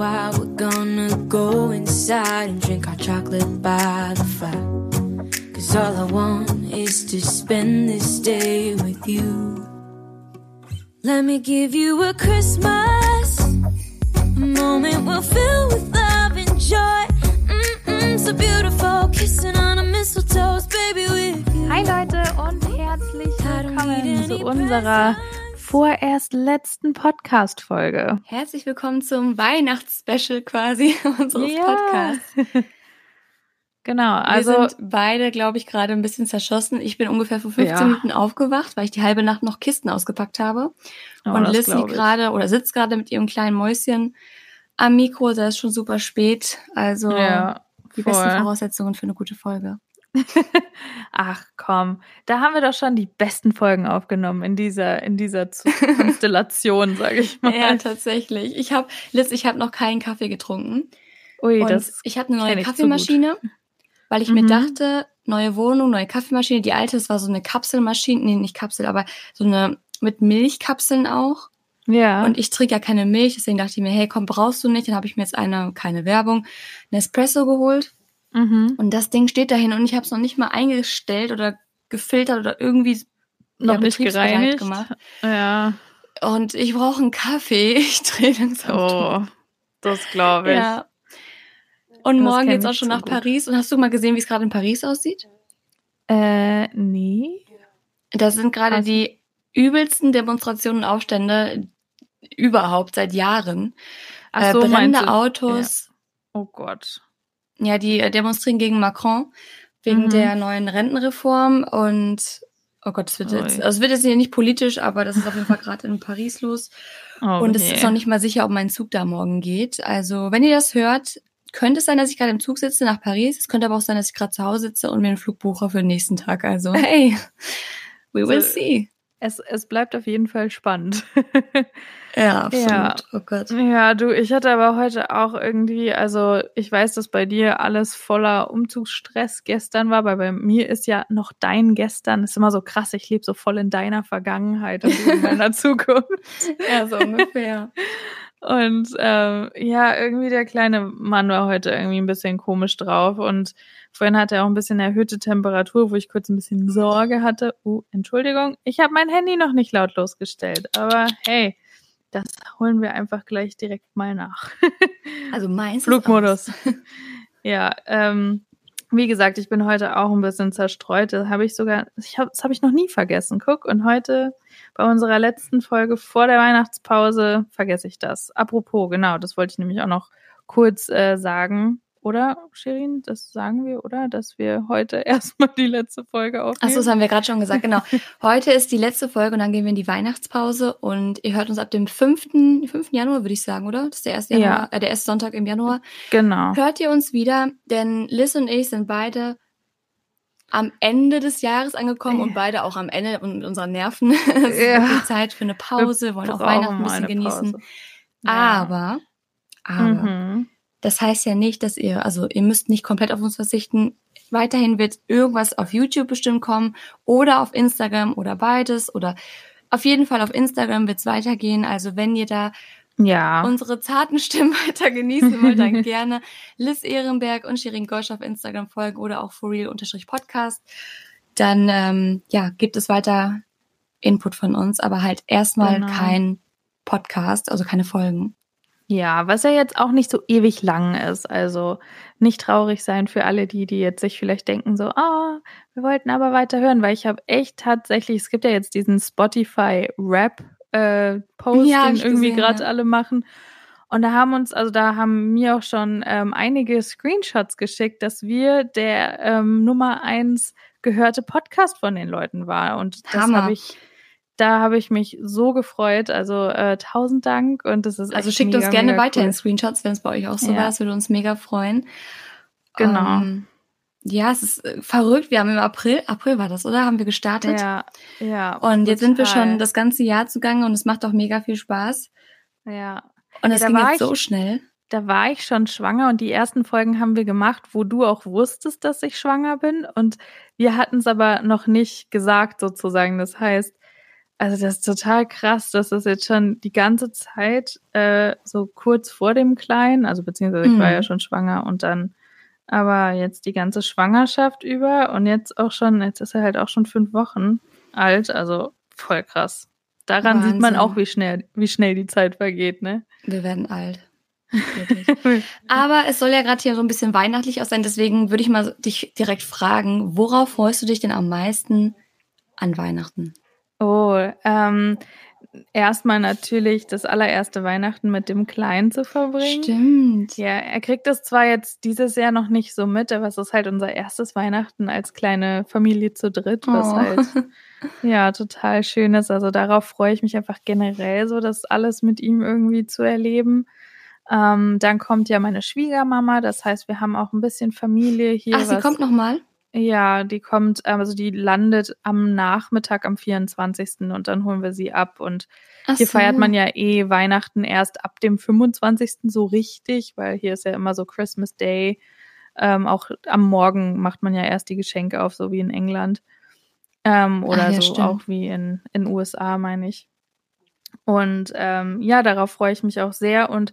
while, we're gonna go inside and drink our chocolate by the fire. Cause all I want is to spend this day with you. Let me give you a Christmas, a moment we'll fill with love and joy. Mm-mm, so beautiful, kissing on a mistletoe, baby with you. Hi Leute und herzlich willkommen zu unserer vorerst letzten Podcast-Folge. Herzlich willkommen zum Weihnachtsspecial quasi unseres Ja. Podcasts. Genau, Also wir sind beide, glaube ich, gerade ein bisschen zerschossen. Ich bin ungefähr vor 15 Ja. Minuten aufgewacht, weil ich die halbe Nacht noch Kisten ausgepackt habe. Oh, und liegt gerade oder sitzt gerade mit ihrem kleinen Mäuschen am Mikro. Da ist schon super spät. Also ja, die besten. Voraussetzungen für eine gute Folge. Ach komm, da haben wir doch schon die besten Folgen aufgenommen in dieser in dieser Konstellation, sage ich mal. Ja, tatsächlich. Ich habe, Liz, ich habe noch keinen Kaffee getrunken. Ui, Und das ich hatte eine neue Kaffeemaschine, weil ich mir Mhm. dachte, neue Wohnung, neue Kaffeemaschine. Die alte, das war so eine Kapselmaschine, nee, nicht Kapsel, aber so eine mit Milchkapseln auch. ja. Und ich trinke ja keine Milch, deswegen dachte ich mir, hey, komm, brauchst du nicht. Dann habe ich mir jetzt eine, keine Werbung, einen Espresso geholt. Mhm. Und das Ding steht dahin und ich habe es noch nicht mal eingestellt oder gefiltert oder irgendwie noch ja, betriebsbereit gereinigt. gemacht. Ja. Und ich brauche einen Kaffee. Ich drehe langsam durch. Oh, das glaube ich. Ja. Und Das morgen geht's auch schon so nach gut. Paris. Und hast du mal gesehen, wie es gerade in Paris aussieht? Äh, nee. Da sind gerade Also- die übelsten Demonstrationen und Aufstände überhaupt seit Jahren. Ach äh, so, meinst brennende Autos. Oh Gott. Ja. die äh, demonstrieren gegen Macron wegen Mhm. der neuen Rentenreform und oh Gott, es wird jetzt, also es wird jetzt hier nicht politisch, aber das ist auf jeden Fall gerade in Paris los. Oh, und es ist noch nicht mal sicher, ob mein Zug da morgen geht. Also, wenn ihr das hört, könnte es sein, dass ich gerade im Zug sitze nach Paris. Es könnte aber auch sein, dass ich gerade zu Hause sitze und mir einen Flug buche für den nächsten Tag. Also, hey, we will So- see. Es, es bleibt auf jeden Fall spannend. Ja, absolut. Ja. Oh Gott. ja, du, ich hatte aber heute auch irgendwie, also ich weiß, dass bei dir alles voller Umzugsstress gestern war, weil bei mir ist ja noch dein gestern. ist immer so krass, ich lebe so voll in deiner Vergangenheit und in meiner Zukunft. Ja, so ungefähr. Und ähm, ja, irgendwie der kleine Mann war heute irgendwie ein bisschen komisch drauf und vorhin hatte er auch ein bisschen erhöhte Temperatur, wo ich kurz ein bisschen Sorge hatte. Uh, Entschuldigung, ich habe mein Handy noch nicht lautlos gestellt, aber hey, das holen wir einfach gleich direkt mal nach. Also meins Flugmodus. ja, ähm, wie gesagt, ich bin heute auch ein bisschen zerstreut. Das habe ich sogar, ich hab, das habe ich noch nie vergessen. Guck, und heute bei unserer letzten Folge vor der Weihnachtspause vergesse ich das. Apropos, genau, das wollte ich nämlich auch noch kurz äh, sagen. Oder, Shirin, das sagen wir, oder? Dass wir heute erstmal die letzte Folge aufnehmen. Achso, das haben wir gerade schon gesagt, genau. Heute ist die letzte Folge und dann gehen wir in die Weihnachtspause und ihr hört uns ab dem 5. 5. Januar, würde ich sagen, oder? Das ist der erste, Ja. Januar, äh, der erste Sonntag im Januar. genau. Hört ihr uns wieder, denn Liz und ich sind beide am Ende des Jahres angekommen und beide auch am Ende und mit unseren Nerven. Es ist Ja. wirklich Zeit für eine Pause, wir wollen auch Weihnachten ein bisschen genießen. Ja. Aber, aber, Mhm. Das heißt ja nicht, dass ihr, also ihr müsst nicht komplett auf uns verzichten. Weiterhin wird irgendwas auf YouTube bestimmt kommen oder auf Instagram oder beides oder auf jeden Fall auf Instagram wird es weitergehen. Also wenn ihr da Ja. unsere zarten Stimmen weiter genießen wollt, dann gerne Liz Ehrenberg und Shirin Gosch auf Instagram folgen oder auch forreal-podcast. Dann ähm, ja, gibt es weiter Input von uns, aber halt erstmal Genau. kein Podcast, also keine Folgen. Ja, was ja jetzt auch nicht so ewig lang ist. Also nicht traurig sein für alle die, die jetzt sich vielleicht denken so, ah, wir wollten aber weiter hören, weil ich habe echt tatsächlich, es gibt ja jetzt diesen Spotify Rap äh, Post, Ja, den irgendwie gerade ja. alle machen. Und da haben uns, also da haben mir auch schon ähm, einige Screenshots geschickt, dass wir der ähm, Nummer eins gehörte Podcast von den Leuten war. Und das habe ich, da habe ich mich so gefreut. Also äh, tausend Dank und das ist Also schickt mega, uns gerne weiterhin cool. Screenshots, wenn es bei euch auch so Ja. war. Das würde uns mega freuen. Genau. Ähm, ja, es ist äh, verrückt. Wir haben im April, April war das, oder? Haben wir gestartet. Ja, ja. Und jetzt sind wir schon das ganze Jahr zugange und es macht auch mega viel Spaß. Ja. Und Ja, es da ging war jetzt ich- so schnell. Da war ich schon schwanger und die ersten Folgen haben wir gemacht, wo du auch wusstest, dass ich schwanger bin. Und wir hatten es aber noch nicht gesagt, sozusagen. Das heißt, also das ist total krass, dass das jetzt schon die ganze Zeit äh, so kurz vor dem Kleinen, also beziehungsweise ich war Mhm. ja schon schwanger und dann aber jetzt die ganze Schwangerschaft über und jetzt auch schon, jetzt ist er halt auch schon fünf Wochen alt, also voll krass. Daran sieht man Wahnsinn. auch, wie schnell, wie schnell die Zeit vergeht, ne? Wir werden alt. Aber es soll ja gerade hier so ein bisschen weihnachtlich aus sein, deswegen würde ich mal dich direkt fragen, worauf freust du dich denn am meisten an Weihnachten? Oh, ähm, erstmal natürlich das allererste Weihnachten mit dem Kleinen zu verbringen. Stimmt. Ja, er kriegt das zwar jetzt dieses Jahr noch nicht so mit, aber es ist halt unser erstes Weihnachten als kleine Familie zu dritt, was Oh. halt ja total schön ist. Also darauf freue ich mich einfach generell so, das alles mit ihm irgendwie zu erleben. Ähm, dann kommt ja meine Schwiegermama, das heißt, wir haben auch ein bisschen Familie hier. Ach, sie kommt noch mal? Ja, die kommt, ähm, also die landet am Nachmittag am 24. und dann holen wir sie ab. Und Ach hier so. feiert man ja eh Weihnachten erst ab dem 25. so richtig, weil hier ist ja immer so Christmas Day. Ähm, auch am Morgen macht man ja erst die Geschenke auf, so wie in England. Ähm, oder Ach ja, so stimmt. auch wie in in USA, meine ich. Und ähm, ja, darauf freue ich mich auch sehr. Und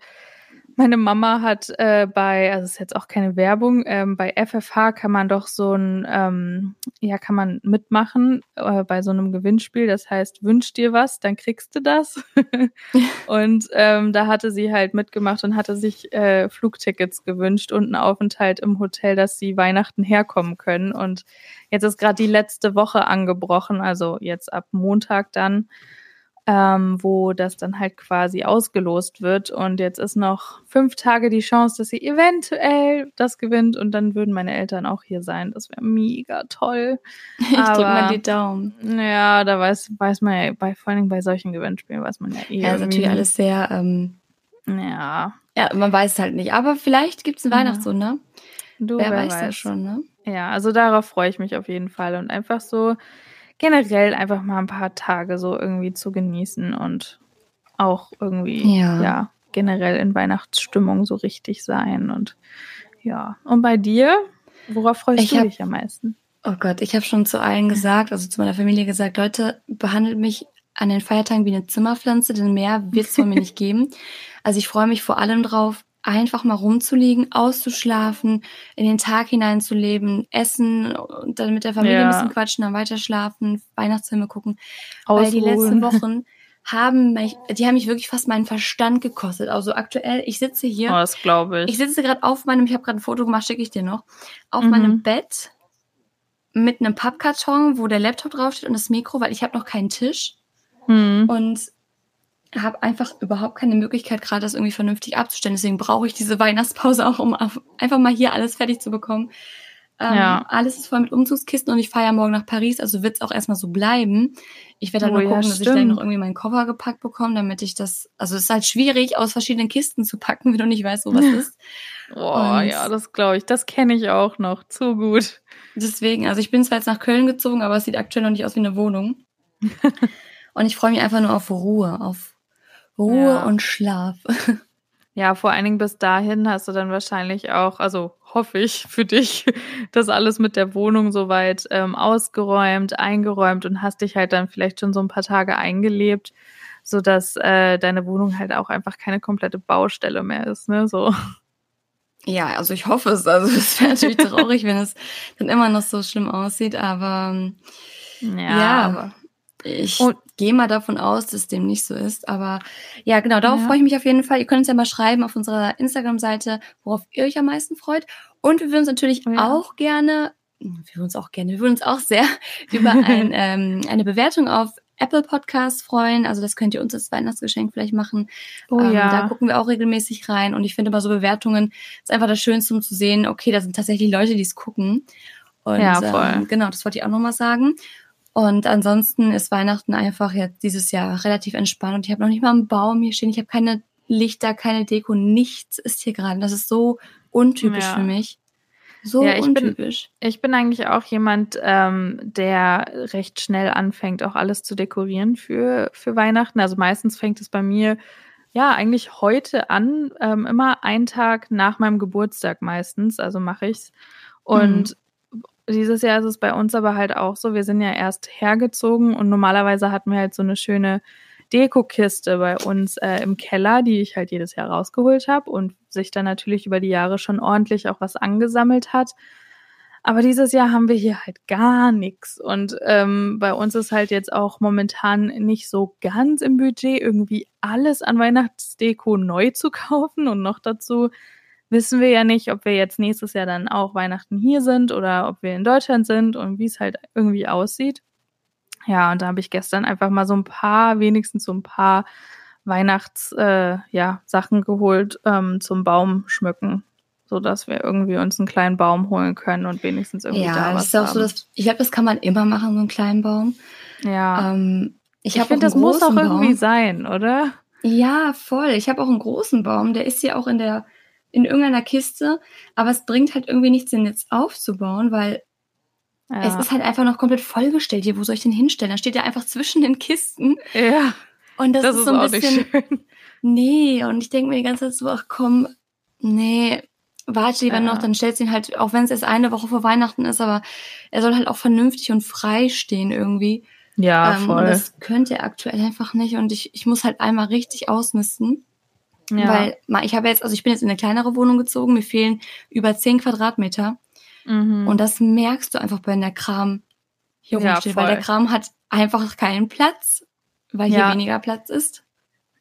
meine Mama hat äh, bei, also es ist jetzt auch keine Werbung, ähm, bei FFH kann man doch so ein, ähm, ja, kann man mitmachen äh, bei so einem Gewinnspiel. Das heißt, wünsch dir was, dann kriegst du das. und ähm, da hatte sie halt mitgemacht und hatte sich äh, Flugtickets gewünscht und einen Aufenthalt im Hotel, dass sie Weihnachten herkommen können. Und jetzt ist gerade die letzte Woche angebrochen, also jetzt ab Montag dann ähm, wo das dann halt quasi ausgelost wird. Und jetzt ist noch fünf Tage die Chance, dass sie eventuell das gewinnt und dann würden meine Eltern auch hier sein. Das wäre mega toll. Ich drück mal die Daumen. Ja, da weiß, weiß man ja, bei, vor allen Dingen bei solchen Gewinnspielen weiß man ja eh. Ja, ist natürlich alles sehr, ähm. Ja, ja, man weiß es halt nicht. Aber vielleicht gibt es ein Ja. Weihnachtswunder. du, Wer, wer, weiß, das schon, ne? Ja, also darauf freue ich mich auf jeden Fall und einfach so generell einfach mal ein paar Tage so irgendwie zu genießen und auch irgendwie, Ja. ja, generell in Weihnachtsstimmung so richtig sein und ja. Und bei dir? Worauf freust Ich du hab- dich am meisten? Oh Gott, ich habe schon zu allen gesagt, also zu meiner Familie gesagt, Leute, behandelt mich an den Feiertagen wie eine Zimmerpflanze, denn mehr wird es von mir nicht geben. Also ich freue mich vor allem drauf, einfach mal rumzuliegen, auszuschlafen, in den Tag hineinzuleben, essen und dann mit der Familie Ja. ein bisschen quatschen, dann weiter schlafen, Weihnachtsfilme gucken. Weil die Ausruhen. letzten Wochen haben mich, die haben mich wirklich fast meinen Verstand gekostet. Also aktuell, ich sitze hier Oh, das glaube ich. ich sitze gerade auf meinem, ich habe gerade ein Foto gemacht, schicke ich dir noch, auf Mhm. meinem Bett mit einem Pappkarton, wo der Laptop draufsteht und das Mikro, weil ich habe noch keinen Tisch hm. und habe einfach überhaupt keine Möglichkeit, gerade das irgendwie vernünftig abzustellen. Deswegen brauche ich diese Weihnachtspause auch, um einfach mal hier alles fertig zu bekommen. Ähm, Ja. Alles ist voll mit Umzugskisten und ich fahre ja morgen nach Paris, also wird es auch erstmal so bleiben. Ich werde dann Oh nur ja, gucken, dass ich stimmt. noch irgendwie meinen Koffer gepackt bekomme, damit ich das, also es ist halt schwierig, aus verschiedenen Kisten zu packen, wenn du nicht weißt, wo was ist. Oh, und- ja, das glaube ich. Das kenne ich auch noch. Zu gut. Deswegen, also ich bin zwar jetzt nach Köln gezogen, aber es sieht aktuell noch nicht aus wie eine Wohnung. und ich freue mich einfach nur auf Ruhe, auf Ruhe Ja. und Schlaf. Ja, vor allen Dingen bis dahin hast du dann wahrscheinlich auch, also hoffe ich für dich, das alles mit der Wohnung soweit ähm, ausgeräumt, eingeräumt und hast dich halt dann vielleicht schon so ein paar Tage eingelebt, so dass äh, deine Wohnung halt auch einfach keine komplette Baustelle mehr ist, ne? So. Ja, also ich hoffe es. Also es wäre natürlich traurig, wenn es dann immer noch so schlimm aussieht, aber Ja, Ja. aber ich Und- gehe mal davon aus, dass dem nicht so ist. Aber ja, genau, darauf Ja. freue ich mich auf jeden Fall. Ihr könnt uns ja mal schreiben auf unserer Instagram-Seite, worauf ihr euch am meisten freut. Und wir würden uns natürlich Ja. auch gerne, wir würden uns auch gerne, wir würden uns auch sehr über ein, ähm, eine Bewertung auf Apple Podcasts freuen. Also das könnt ihr uns als Weihnachtsgeschenk vielleicht machen. oh Ähm, ja. Da gucken wir auch regelmäßig rein. Und ich finde immer so Bewertungen ist einfach das Schönste, um zu sehen, okay, da sind tatsächlich Leute, die es gucken. Und Ja, voll. Ähm, genau, das wollte ich auch nochmal sagen. Und ansonsten ist Weihnachten einfach jetzt dieses Jahr relativ entspannt. Und ich habe noch nicht mal einen Baum hier stehen. Ich habe keine Lichter, keine Deko, nichts ist hier gerade. Das ist so untypisch Ja. für mich. So Ja, ich bin- untypisch. Ich bin eigentlich auch jemand, ähm, der recht schnell anfängt, auch alles zu dekorieren für, für Weihnachten. Also meistens fängt es bei mir ja eigentlich heute an, ähm, immer einen Tag nach meinem Geburtstag meistens, also mache ich's. Und dieses Jahr ist es bei uns aber halt auch so, wir sind ja erst hergezogen und normalerweise hatten wir halt so eine schöne Dekokiste bei uns äh, im Keller, die ich halt jedes Jahr rausgeholt habe und sich dann natürlich über die Jahre schon ordentlich auch was angesammelt hat. Aber dieses Jahr haben wir hier halt gar nichts. Und ähm, bei uns ist halt jetzt auch momentan nicht so ganz im Budget, irgendwie alles an Weihnachtsdeko neu zu kaufen. Und noch dazu wissen wir ja nicht, ob wir jetzt nächstes Jahr dann auch Weihnachten hier sind oder ob wir in Deutschland sind und wie es halt irgendwie aussieht. Ja, und da habe ich gestern einfach mal so ein paar, wenigstens so ein paar Weihnachts, äh, ja, Sachen geholt ähm, zum Baum schmücken, so dass wir irgendwie uns einen kleinen Baum holen können und wenigstens irgendwie ja, da das was ist auch haben. so, dass, ich glaube, das kann man immer machen, so einen kleinen Baum. ja, Ähm, ich ich, finde, das muss auch großen irgendwie Baum. sein, oder? Ja, voll. Ich habe auch einen großen Baum, der ist ja auch in der in irgendeiner Kiste, aber es bringt halt irgendwie nichts, den jetzt aufzubauen, weil Ja. es ist halt einfach noch komplett vollgestellt hier. Wo soll ich den hinstellen? Da steht ja einfach zwischen den Kisten ja, und das, das, ist so ein auch bisschen nee. Und ich denke mir die ganze Zeit so, ach komm, nee, warte lieber Ja. noch, dann stellst du ihn halt, auch wenn es erst eine Woche vor Weihnachten ist, aber er soll halt auch vernünftig und frei stehen irgendwie. Ja, Ähm, voll. und das könnte er aktuell einfach nicht. Und ich, ich muss halt einmal richtig ausmisten. Ja. Weil ich habe jetzt, also ich bin jetzt in eine kleinere Wohnung gezogen, mir fehlen über 10 Quadratmeter. mhm. Und das merkst du einfach, wenn der Kram hier Ja, rumsteht, weil der voll. Kram hat einfach keinen Platz, weil hier Ja. weniger Platz ist.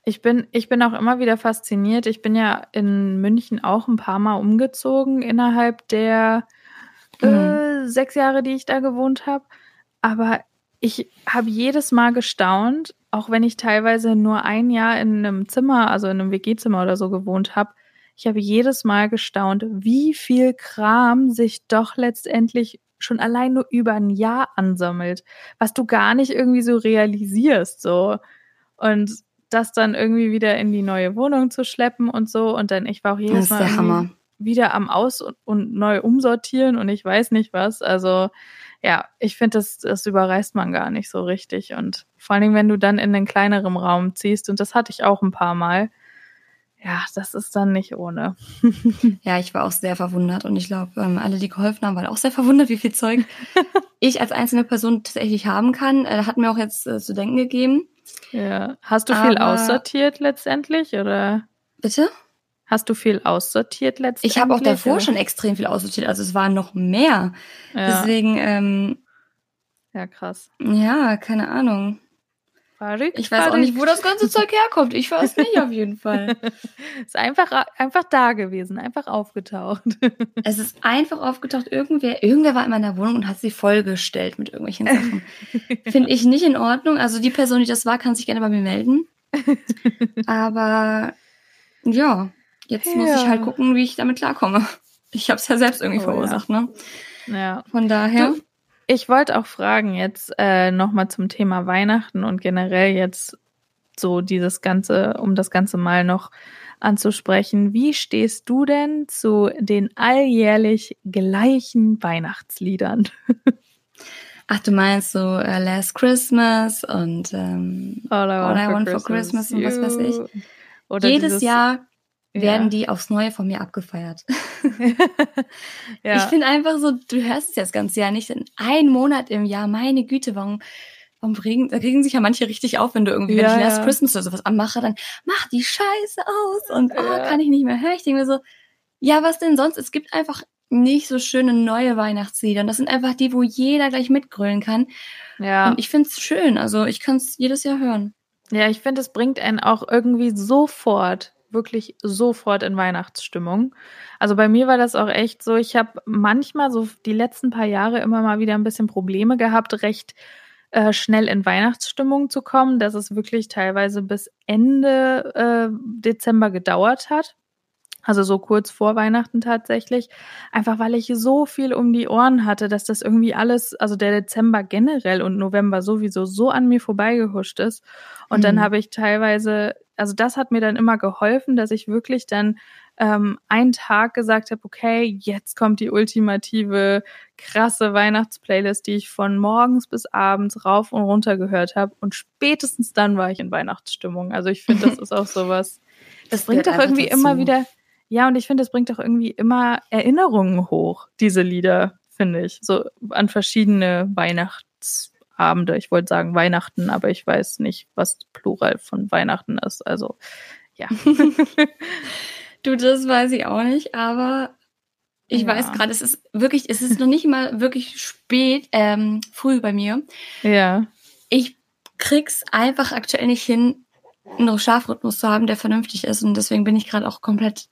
Ich bin, ich bin auch immer wieder fasziniert. Ich bin ja in München auch ein paar Mal umgezogen innerhalb der Mhm. äh, sechs Jahre, die ich da gewohnt habe. Aber ich habe jedes Mal gestaunt, auch wenn ich teilweise nur ein Jahr in einem Zimmer, also in einem WG-Zimmer oder so gewohnt habe. Ich habe jedes Mal gestaunt, wie viel Kram sich doch letztendlich schon allein nur über ein Jahr ansammelt, was du gar nicht irgendwie so realisierst, so. Und das dann irgendwie wieder in die neue Wohnung zu schleppen und so. Und dann, ich war auch Das jedes ist Mal der Hammer. Wieder am Aus- und, und neu umsortieren und ich weiß nicht was. Also ja, ich finde, das, das überreißt man gar nicht so richtig. Und vor allen Dingen, wenn du dann in einen kleineren Raum ziehst, und das hatte ich auch ein paar Mal, ja, das ist dann nicht ohne. Ja, ich war auch sehr verwundert und ich glaube, ähm, alle, die geholfen haben, waren auch sehr verwundert, wie viel Zeug ich als einzelne Person tatsächlich haben kann. Äh, hat mir auch jetzt äh, zu denken gegeben. Ja. Hast du viel Aber- aussortiert letztendlich oder Bitte? Hast du viel aussortiert letztendlich? Ich habe auch davor oder? schon extrem viel aussortiert, also es waren noch mehr. Ja, Deswegen, ähm, ja krass. ja, keine Ahnung. Verrückt, Ich weiß auch nicht, wo das ganze Zeug herkommt. Ich weiß nicht auf jeden Fall. Ist einfach, einfach da gewesen, einfach aufgetaucht. Es ist einfach aufgetaucht, irgendwer, irgendwer war in meiner Wohnung und hat sie vollgestellt mit irgendwelchen Sachen. Finde ich nicht in Ordnung. Also die Person, die das war, kann sich gerne bei mir melden. Aber ja, jetzt muss ich Ja. halt gucken, wie ich damit klarkomme. Ich habe es ja selbst irgendwie Oh ja. verursacht, ne? ja. Von daher. Du, Ich wollte auch fragen jetzt äh, nochmal zum Thema Weihnachten und generell jetzt so dieses Ganze, um das Ganze mal noch anzusprechen. Wie stehst du denn zu den alljährlich gleichen Weihnachtsliedern? Ach, du meinst so äh, Last Christmas und ähm, All I All I Want for Christmas und was weiß ich. Oder jedes Jahr werden ja. die aufs Neue von mir abgefeiert. ja. Ich finde einfach so, du hörst es ja das ganze Jahr nicht. In ein Monat im Jahr, meine Güte, warum, warum regen, da regen sich ja manche richtig auf, wenn du irgendwie, Ja, wenn ich Last. Christmas oder sowas anmache, dann mach die Scheiße aus und oh, kann ich nicht mehr hören. Ich denke mir so, ja, was denn sonst? Es gibt einfach nicht so schöne neue Weihnachtslieder. Und das sind einfach die, wo jeder gleich mitgrölen kann. ja. Und ich finde es schön. Also ich kann es jedes Jahr hören. Ja, ich finde, es bringt einen auch irgendwie sofort, wirklich sofort in Weihnachtsstimmung. Also bei mir war das auch echt so, ich habe manchmal so die letzten paar Jahre immer mal wieder ein bisschen Probleme gehabt, recht äh, schnell in Weihnachtsstimmung zu kommen, dass es wirklich teilweise bis Ende äh, Dezember gedauert hat. Also so kurz vor Weihnachten tatsächlich. Einfach weil ich so viel um die Ohren hatte, dass das irgendwie alles, also der Dezember generell und November sowieso so an mir vorbeigehuscht ist. Und dann Mhm. habe ich teilweise, also das hat mir dann immer geholfen, dass ich wirklich dann ähm, einen Tag gesagt habe, okay, jetzt kommt die ultimative krasse Weihnachtsplaylist, die ich von morgens bis abends rauf und runter gehört habe. Und spätestens dann war ich in Weihnachtsstimmung. Also ich finde, das ist auch sowas. Das bringt gehört doch irgendwie einfach immer dazu. wieder, ja, und ich finde, das bringt doch irgendwie immer Erinnerungen hoch, diese Lieder, finde ich. So an verschiedene Weihnachtsabende. Ich wollte sagen Weihnachten, aber ich weiß nicht, was Plural von Weihnachten ist. Also, ja. du, das weiß ich auch nicht, aber ich ja. weiß gerade, es ist wirklich, es ist noch nicht mal wirklich spät, ähm, früh bei mir. Ja. Ich krieg's einfach aktuell nicht hin, einen Schlafrhythmus zu haben, der vernünftig ist. Und deswegen bin ich gerade auch komplett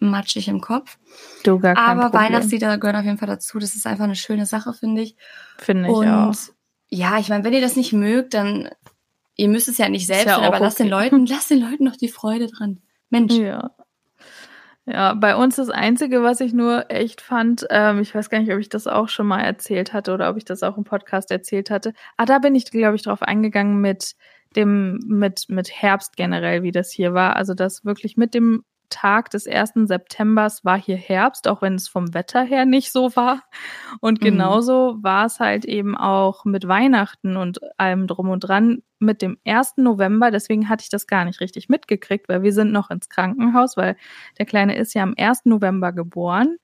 matschig im Kopf. Du gar kein Aber Problem. Weihnachtslieder gehören auf jeden Fall dazu. Das ist einfach eine schöne Sache, finde ich. Finde ich Und auch. Ja, ich meine, wenn ihr das nicht mögt, dann ihr müsst es ja nicht selbst, ja tun, aber auch lasst den okay. Leuten, lasst den Leuten noch die Freude dran. Mensch. Ja. Ja, bei uns das Einzige, was ich nur echt fand, ähm, ich weiß gar nicht, ob ich das auch schon mal erzählt hatte oder ob ich das auch im Podcast erzählt hatte. Ah, da bin ich, glaube ich, drauf eingegangen mit dem, mit, mit Herbst generell, wie das hier war. Also, das wirklich mit dem Tag des 1. Septembers war hier Herbst, auch wenn es vom Wetter her nicht so war. Und Mhm. genauso war es halt eben auch mit Weihnachten und allem drum und dran mit dem 1. November. Deswegen hatte ich das gar nicht richtig mitgekriegt, weil wir sind noch ins Krankenhaus, weil der Kleine ist ja am 1. November geboren.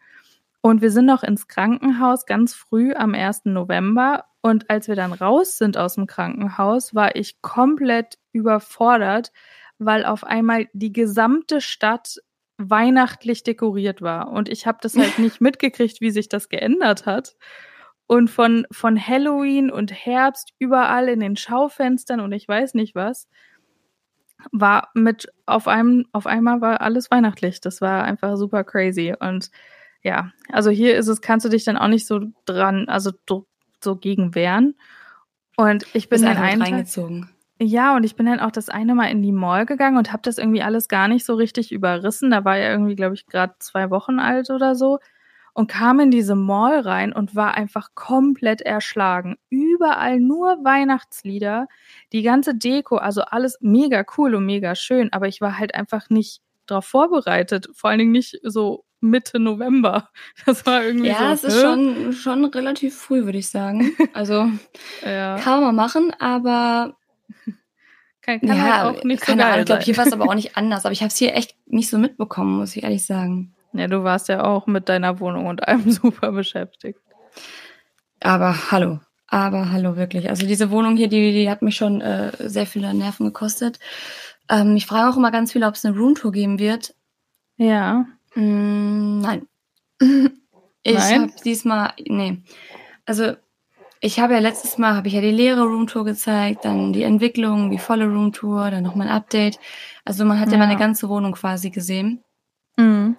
Und wir sind noch ins Krankenhaus ganz früh am 1. November. Und als wir dann raus sind aus dem Krankenhaus, war ich komplett überfordert, weil auf einmal die gesamte Stadt weihnachtlich dekoriert war. Und ich habe das halt nicht mitgekriegt, wie sich das geändert hat. Und von, von Halloween und Herbst überall in den Schaufenstern und ich weiß nicht was, war mit auf einem, auf einmal war alles weihnachtlich. Das war einfach super crazy. Und ja, also hier ist es, kannst du dich dann auch nicht so dran, also so, gegen wehren. Und ich bin dann reingezogen. Ja, und ich bin dann auch das eine Mal in die Mall gegangen und habe das irgendwie alles gar nicht so richtig überrissen. Da war ja irgendwie, glaube ich, gerade zwei Wochen alt oder so. Und kam in diese Mall rein und war einfach komplett erschlagen. Überall nur Weihnachtslieder, die ganze Deko, also alles mega cool und mega schön. Aber ich war halt einfach nicht darauf vorbereitet. Vor allen Dingen nicht so Mitte November. Das war irgendwie so. Ja, es ist hä? schon, schon relativ früh, würde ich sagen. Also Ja, kann man machen, aber kann, kann ja, halt auch nicht so geil Ahnung, ich glaube, hier war es aber auch nicht anders. Aber ich habe es hier echt nicht so mitbekommen, muss ich ehrlich sagen. Ja, du warst ja auch mit deiner Wohnung und allem super beschäftigt. Aber hallo. Aber hallo, wirklich. Also diese Wohnung hier, die, die hat mich schon äh, sehr viele Nerven gekostet. Ähm, ich frage auch immer ganz viel, ob es eine Roomtour geben wird. Ja. Mm, nein. Ich habe diesmal, nee. Also ich habe ja letztes Mal, habe ich ja die leere Roomtour gezeigt, dann die Entwicklung, die volle Roomtour, dann nochmal ein Update. Also man hat ja Ja. meine ganze Wohnung quasi gesehen. Mhm.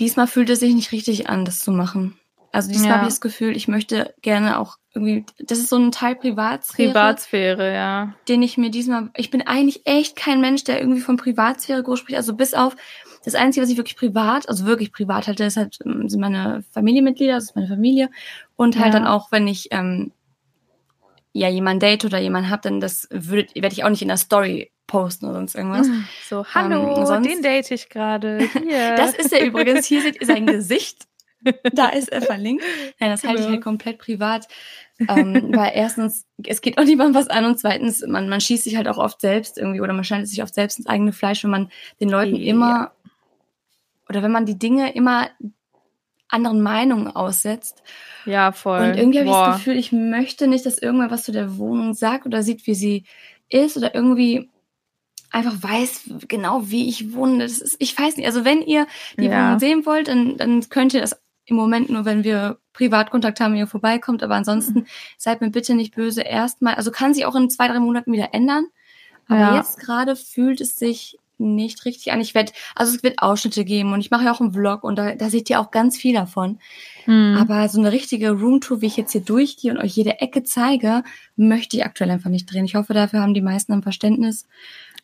Diesmal fühlt es sich nicht richtig an, das zu machen. Also diesmal Ja. habe ich das Gefühl, ich möchte gerne auch irgendwie, das ist so ein Teil Privatsphäre, Privatsphäre, ja. den ich mir diesmal, ich bin eigentlich echt kein Mensch, der irgendwie von Privatsphäre groß spricht. Also bis auf das Einzige, was ich wirklich privat, also wirklich privat halte, ist halt, ähm, sind meine Familienmitglieder, das ist meine Familie. Und halt Ja. dann auch, wenn ich ähm, ja jemanden date oder jemanden hab, dann das würde, werde ich auch nicht in der Story posten oder sonst irgendwas. So, hallo, Ähm, sonst- den date ich gerade. Das ist er übrigens. Hier seht ihr sein Gesicht. Da ist er verlinkt. Nein, das halte ich Genau. halt komplett privat. Ähm, weil erstens, es geht auch niemandem was an und zweitens, man, man schießt sich halt auch oft selbst irgendwie oder man schneidet sich oft selbst ins eigene Fleisch, wenn man den Leuten Ja. immer oder wenn man die Dinge immer anderen Meinungen aussetzt. ja, voll. Und irgendwie habe ich das Gefühl, ich möchte nicht, dass irgendwer was zu der Wohnung sagt oder sieht, wie sie ist oder irgendwie einfach weiß genau, wie ich wohne. Das ist, ich weiß nicht. Also wenn ihr die Ja. Wohnung sehen wollt, dann, dann könnt ihr das im Moment nur, wenn wir Privatkontakt haben, wenn ihr vorbeikommt. Aber ansonsten seid mir bitte nicht böse. Erstmal, also kann sich auch in zwei, drei Monaten wieder ändern. Aber Ja. jetzt gerade fühlt es sich nicht richtig an. Ich werde, also es wird Ausschnitte geben und ich mache ja auch einen Vlog und da, da seht ihr auch ganz viel davon. Hm. Aber so eine richtige Roomtour, wie ich jetzt hier durchgehe und euch jede Ecke zeige, möchte ich aktuell einfach nicht drehen. Ich hoffe, dafür haben die meisten ein Verständnis.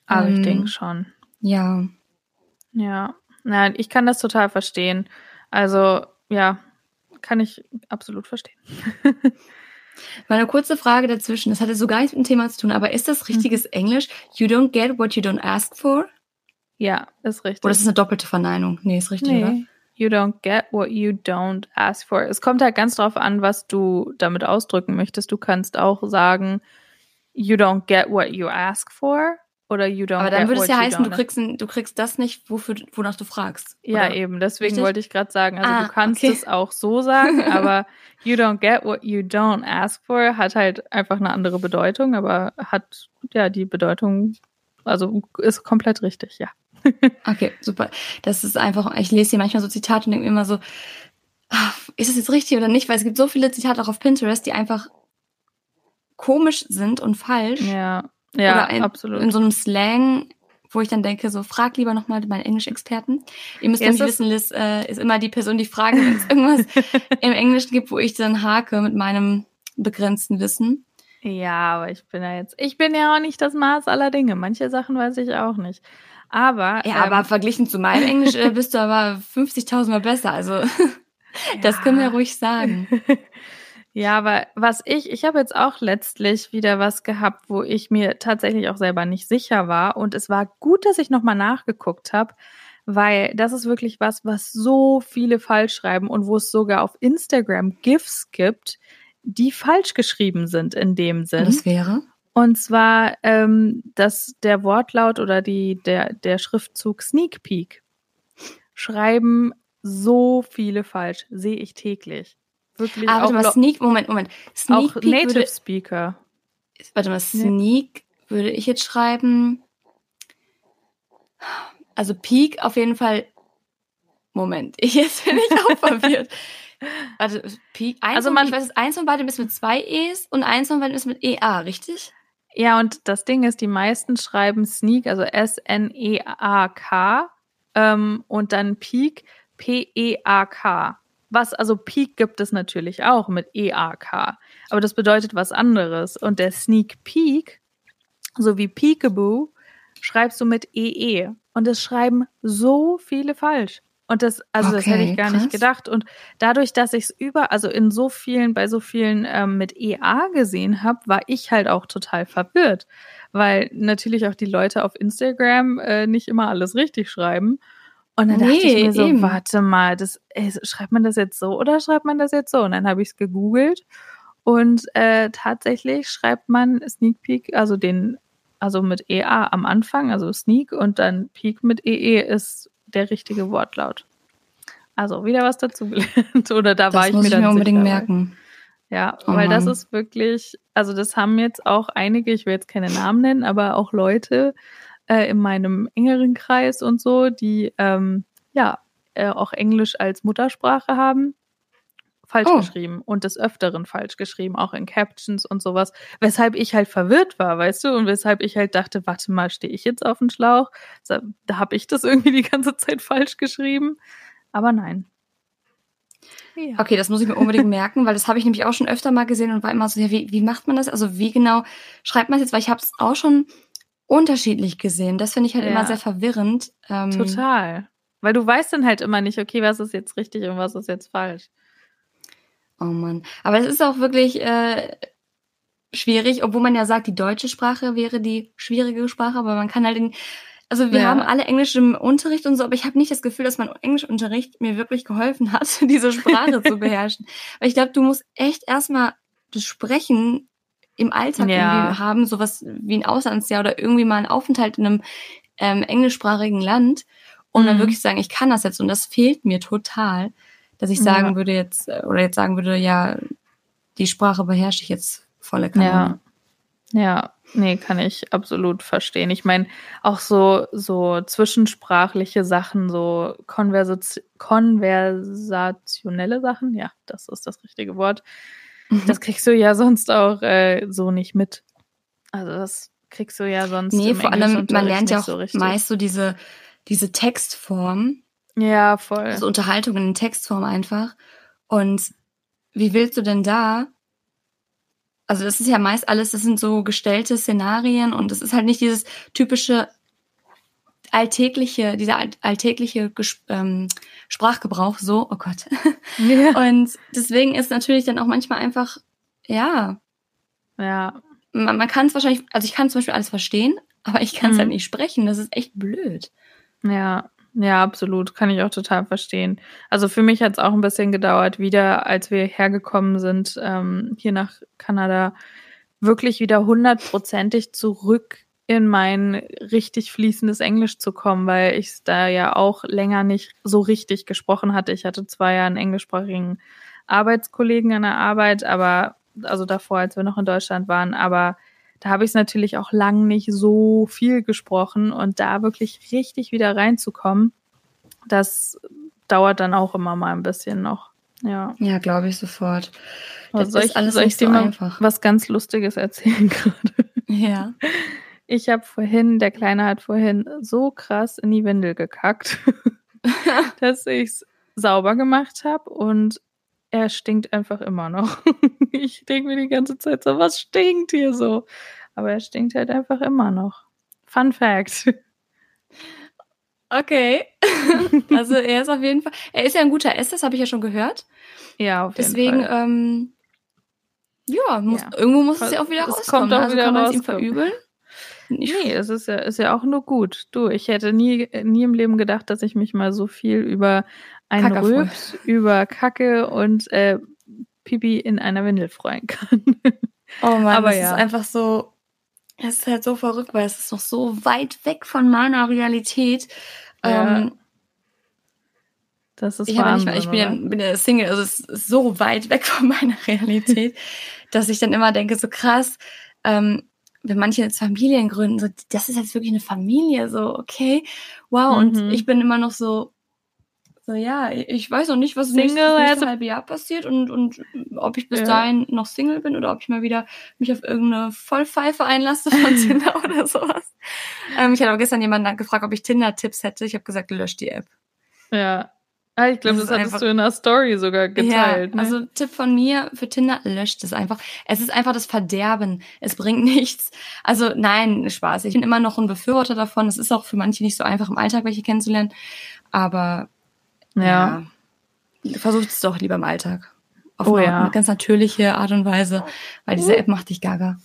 Aber ich ähm, denke schon. Ja. Ja. Nein, ich kann das total verstehen. Also, ja, kann ich absolut verstehen. Mal eine kurze Frage dazwischen. Das hatte so gar nichts mit dem Thema zu tun, aber ist das richtiges Englisch? You don't get what you don't ask for? Ja, ist richtig. Oder ist das eine doppelte Verneinung? Nee, ist richtig, oder? nee. You don't get what you don't ask for. Es kommt halt ganz drauf an, was du damit ausdrücken möchtest. Du kannst auch sagen, you don't get what you ask for. oder you don't Aber dann würde es ja heißen, du kriegst, du kriegst das nicht, wofür, wonach du fragst. Ja, Oder? eben. Deswegen Richtig? wollte ich gerade sagen, also Ah, du kannst okay. es auch so sagen, aber you don't get what you don't ask for hat halt einfach eine andere Bedeutung, aber hat ja die Bedeutung, also ist komplett richtig, ja. Okay, super. Das ist einfach, ich lese hier manchmal so Zitate und denke mir immer so, ah, ist das jetzt richtig oder nicht? Weil es gibt so viele Zitate auch auf Pinterest, die einfach komisch sind und falsch. Ja, ja, oder ein, absolut. in so einem Slang, wo ich dann denke, so frag lieber nochmal meinen Englischexperten. Ihr müsst Ja, nämlich wissen, Liz äh, ist immer die Person, die fragt, wenn es irgendwas im Englischen gibt, wo ich dann hake mit meinem begrenzten Wissen. Ja, aber ich bin ja jetzt, ich bin ja auch nicht das Maß aller Dinge. Manche Sachen weiß ich auch nicht. Aber, Ja, ähm, aber verglichen zu meinem Englisch äh, bist du aber 50.000 Mal besser. Also das können wir Ja. ruhig sagen. Ja, aber was ich, ich habe jetzt auch letztlich wieder was gehabt, wo ich mir tatsächlich auch selber nicht sicher war. Und es war gut, dass ich nochmal nachgeguckt habe, weil das ist wirklich was, was so viele falsch schreiben und wo es sogar auf Instagram GIFs gibt, die falsch geschrieben sind in dem Sinn. Das wäre? Und zwar ähm, dass der Wortlaut oder die, der, der Schriftzug Sneak Peek schreiben so viele falsch, sehe ich täglich. Wirklich Ah, auch, warte mal, Sneak, Moment, Moment. Sneak auch Peek Native würde, Speaker. warte mal, Sneak würde ich jetzt schreiben. Also Peak auf jeden Fall. Moment, ich jetzt bin ich auch verwirrt. Warte, Peak, eins Also man- ich weiß, eins von beiden ist mit zwei E's und eins von beiden ist mit EA, richtig? Ja, und das Ding ist, die meisten schreiben Sneak, also S-N-E-A-K ähm, und dann Peak, P-E-A-K. Was, also Peak gibt es natürlich auch mit E-A-K. Aber das bedeutet was anderes. Und der Sneak Peek, so wie Peekaboo, schreibst du mit E-E. Und das schreiben so viele falsch. Und das, also das hätte Okay, ich gar nicht krass. gedacht. Und dadurch, dass ich es über, also in so vielen, bei so vielen ähm, mit EA gesehen habe, war ich halt auch total verwirrt. Weil natürlich auch die Leute auf Instagram äh, nicht immer alles richtig schreiben. Und dann dachte ich Nee, mir so, eben. warte mal, das, ey, schreibt man das jetzt so oder schreibt man das jetzt so? Und dann habe ich es gegoogelt und äh, tatsächlich schreibt man Sneak Peek, also den, also mit EA am Anfang, also Sneak und dann Peek mit EE ist der richtige Wortlaut. Also wieder was dazugelernt. Oder da war Das ich muss mir ich dann mir unbedingt sicher, merken. ja, Oh weil das Mann. ist wirklich, also das haben jetzt auch einige, ich will jetzt keine Namen nennen, aber auch Leute äh, in meinem engeren Kreis und so, die ähm, ja äh, auch Englisch als Muttersprache haben, falsch Oh. geschrieben und des Öfteren falsch geschrieben, auch in Captions und sowas, weshalb ich halt verwirrt war, weißt du, und weshalb ich halt dachte, warte mal, stehe ich jetzt auf dem Schlauch? Da habe ich das irgendwie die ganze Zeit falsch geschrieben, aber nein. Ja. Okay, das muss ich mir unbedingt merken, weil das habe ich nämlich auch schon öfter mal gesehen und war immer so, ja, wie, wie macht man das? Also wie genau schreibt man es jetzt? Weil ich habe es auch schon unterschiedlich gesehen. Das finde ich halt Ja. immer sehr verwirrend. Ähm, Total. Weil du weißt dann halt immer nicht, okay, was ist jetzt richtig und was ist jetzt falsch. Oh Mann. Aber es ist auch wirklich äh, schwierig, obwohl man ja sagt, die deutsche Sprache wäre die schwierige Sprache, aber man kann halt in, also wir Ja. haben alle Englisch im Unterricht und so, aber ich habe nicht das Gefühl, dass mein Englischunterricht mir wirklich geholfen hat, diese Sprache zu beherrschen. Weil ich glaube, du musst echt erstmal das Sprechen im Alltag Ja. irgendwie haben, sowas wie ein Auslandsjahr oder irgendwie mal einen Aufenthalt in einem ähm, englischsprachigen Land, um dann Mhm. wirklich zu sagen, ich kann das jetzt und das fehlt mir total, dass ich sagen Ja. würde jetzt, äh, oder jetzt sagen würde, ja, die Sprache beherrsche ich jetzt volle Kanone. Ja. Ja, nee, kann ich absolut verstehen. Ich meine, auch so, so zwischensprachliche Sachen, so Konversaz konversationelle Sachen, ja, das ist das richtige Wort. Mhm. Das kriegst du ja sonst auch äh, so nicht mit. Also das kriegst du ja sonst Nee, vor allem, man lernt ja auch so meist so diese, diese Textform, Ja, voll. also Unterhaltungen in Textform einfach. Und wie willst du denn da? Also das ist ja meist alles, das sind so gestellte Szenarien und es ist halt nicht dieses typische alltägliche, dieser all- alltägliche Ges- ähm, Sprachgebrauch so, oh Gott. ja. Und deswegen ist natürlich dann auch manchmal einfach, ja, ja, man, man kann es wahrscheinlich, also ich kann zum Beispiel alles verstehen, aber ich kann es Mhm. halt nicht sprechen. Das ist echt blöd. Ja, ja, absolut. Kann ich auch total verstehen. Also für mich hat es auch ein bisschen gedauert, wieder, als wir hergekommen sind, ähm, hier nach Kanada, wirklich wieder hundertprozentig zurück in mein richtig fließendes Englisch zu kommen, weil ich es da ja auch länger nicht so richtig gesprochen hatte. Ich hatte zwar ja einen englischsprachigen Arbeitskollegen in der Arbeit, aber also davor, als wir noch in Deutschland waren, aber da habe ich es natürlich auch lang nicht so viel gesprochen und da wirklich richtig wieder reinzukommen, das dauert dann auch immer mal ein bisschen noch. Ja, ja glaube ich sofort. Also soll ich, soll ich dir so mal einfach. was ganz Lustiges erzählen gerade? Ja. Ich habe vorhin, der Kleine hat vorhin so krass in die Windel gekackt, dass ich es sauber gemacht habe und er stinkt einfach immer noch. ich denke mir die ganze Zeit so, was stinkt hier so? Aber er stinkt halt einfach immer noch. Fun Fact. Okay. also er ist auf jeden Fall, er ist ja ein guter Esser, das habe ich ja schon gehört. Ja, auf jeden Deswegen, Fall. ähm, ja, muss, ja, irgendwo muss es ja auch wieder es rauskommen. Kommt auch also wieder kann man raus. ihm verübeln? Nee, es ist ja, ist ja auch nur gut. Du, ich hätte nie, nie im Leben gedacht, dass ich mich mal so viel über freuen. Rülps, über Kacke und äh, Pipi in einer Windel freuen kann. Oh Mann, Aber das ja. ist einfach so, es ist halt so verrückt, weil es ist noch so weit weg von meiner Realität. Ja, ähm, Das ist ich, Wahnsinn, ich bin, ja, bin ja Single, also es ist so weit weg von meiner Realität, dass ich dann immer denke, so krass, ähm, wenn manche jetzt Familien gründen, so, das ist jetzt wirklich eine Familie, so, okay, wow, Mhm. und ich bin immer noch so, so, ja, ich weiß noch nicht, was Single nächstes, nächste as a- halbe Jahr passiert und, und ob ich bis Ja. dahin noch Single bin oder ob ich mal wieder mich auf irgendeine Vollpfeife einlasse von Tinder oder sowas. Ähm, ich hatte auch gestern jemanden gefragt, ob ich Tinder-Tipps hätte. Ich habe gesagt, lösch die App. Ja. Ah, ich glaube, Das das, hattest einfach- du in der Story sogar geteilt. ja, ne? also Tipp von mir für Tinder, löscht es einfach. Es ist einfach das Verderben. Es bringt nichts. Also nein, Spaß. Ich bin immer noch ein Befürworter davon. Es ist auch für manche nicht so einfach im Alltag, welche kennenzulernen. Aber ja. ja, versucht es doch lieber im Alltag. Auf Oh eine, ja. eine ganz natürliche Art und Weise, weil diese App macht dich gaga.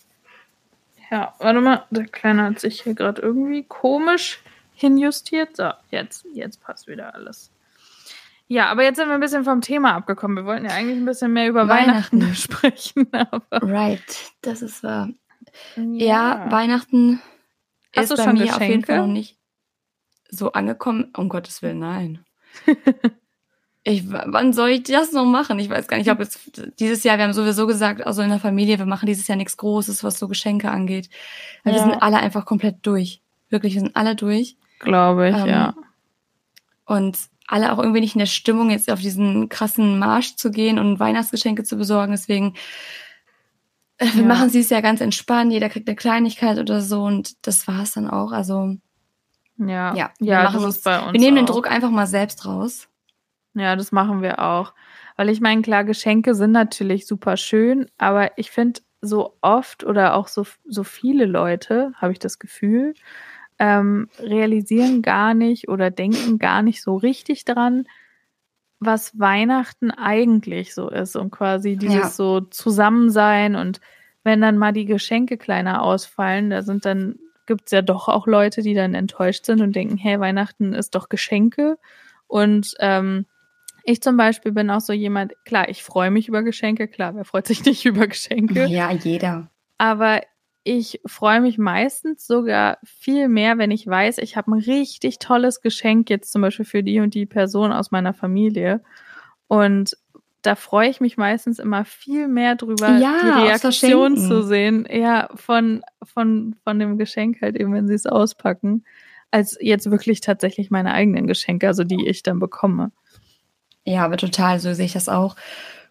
Ja, warte mal, der Kleine hat sich hier gerade irgendwie komisch hinjustiert. So, jetzt, jetzt passt wieder alles. Ja, aber jetzt sind wir ein bisschen vom Thema abgekommen. Wir wollten ja eigentlich ein bisschen mehr über Weihnachten, Weihnachten. sprechen. Aber Right, das ist wahr. Ja, Weihnachten Hast ist du bei schon mir auf jeden Geschenke? Fall noch nicht so angekommen. Um Gottes Willen, nein. Ich, wann soll ich das noch machen? Ich weiß gar nicht. Ich habe jetzt dieses Jahr, wir haben sowieso gesagt, also in der Familie, wir machen dieses Jahr nichts Großes, was so Geschenke angeht. Weil wir Ja. sind alle einfach komplett durch. Wirklich, wir sind alle durch. Glaube ich, Ähm, ja. Und alle auch irgendwie nicht in der Stimmung, jetzt auf diesen krassen Marsch zu gehen und Weihnachtsgeschenke zu besorgen. Deswegen, äh, wir Ja. machen es dieses Jahr ganz entspannt. Jeder kriegt eine Kleinigkeit oder so und das war's dann auch. Also, Ja, ja, wir, ja machen das uns, ist bei uns wir nehmen den auch. Druck einfach mal selbst raus. Ja, das machen wir auch. Weil ich meine, klar, Geschenke sind natürlich super schön, aber ich finde so oft oder auch so, so viele Leute, habe ich das Gefühl, ähm, realisieren gar nicht oder denken gar nicht so richtig dran, was Weihnachten eigentlich so ist und quasi dieses Ja. so Zusammensein und wenn dann mal die Geschenke kleiner ausfallen, da sind dann, gibt's ja doch auch Leute, die dann enttäuscht sind und denken, hey, Weihnachten ist doch Geschenke und ähm, ich zum Beispiel bin auch so jemand, klar, ich freue mich über Geschenke, klar, wer freut sich nicht über Geschenke? Ja, jeder. Aber ich freue mich meistens sogar viel mehr, wenn ich weiß, ich habe ein richtig tolles Geschenk jetzt zum Beispiel für die und die Person aus meiner Familie. Und da freue ich mich meistens immer viel mehr drüber, Ja, die Reaktion zu sehen, ja, von, von, von dem Geschenk halt eben, wenn sie es auspacken, als jetzt wirklich tatsächlich meine eigenen Geschenke, also die ich dann bekomme. Ja, aber total, so sehe ich das auch.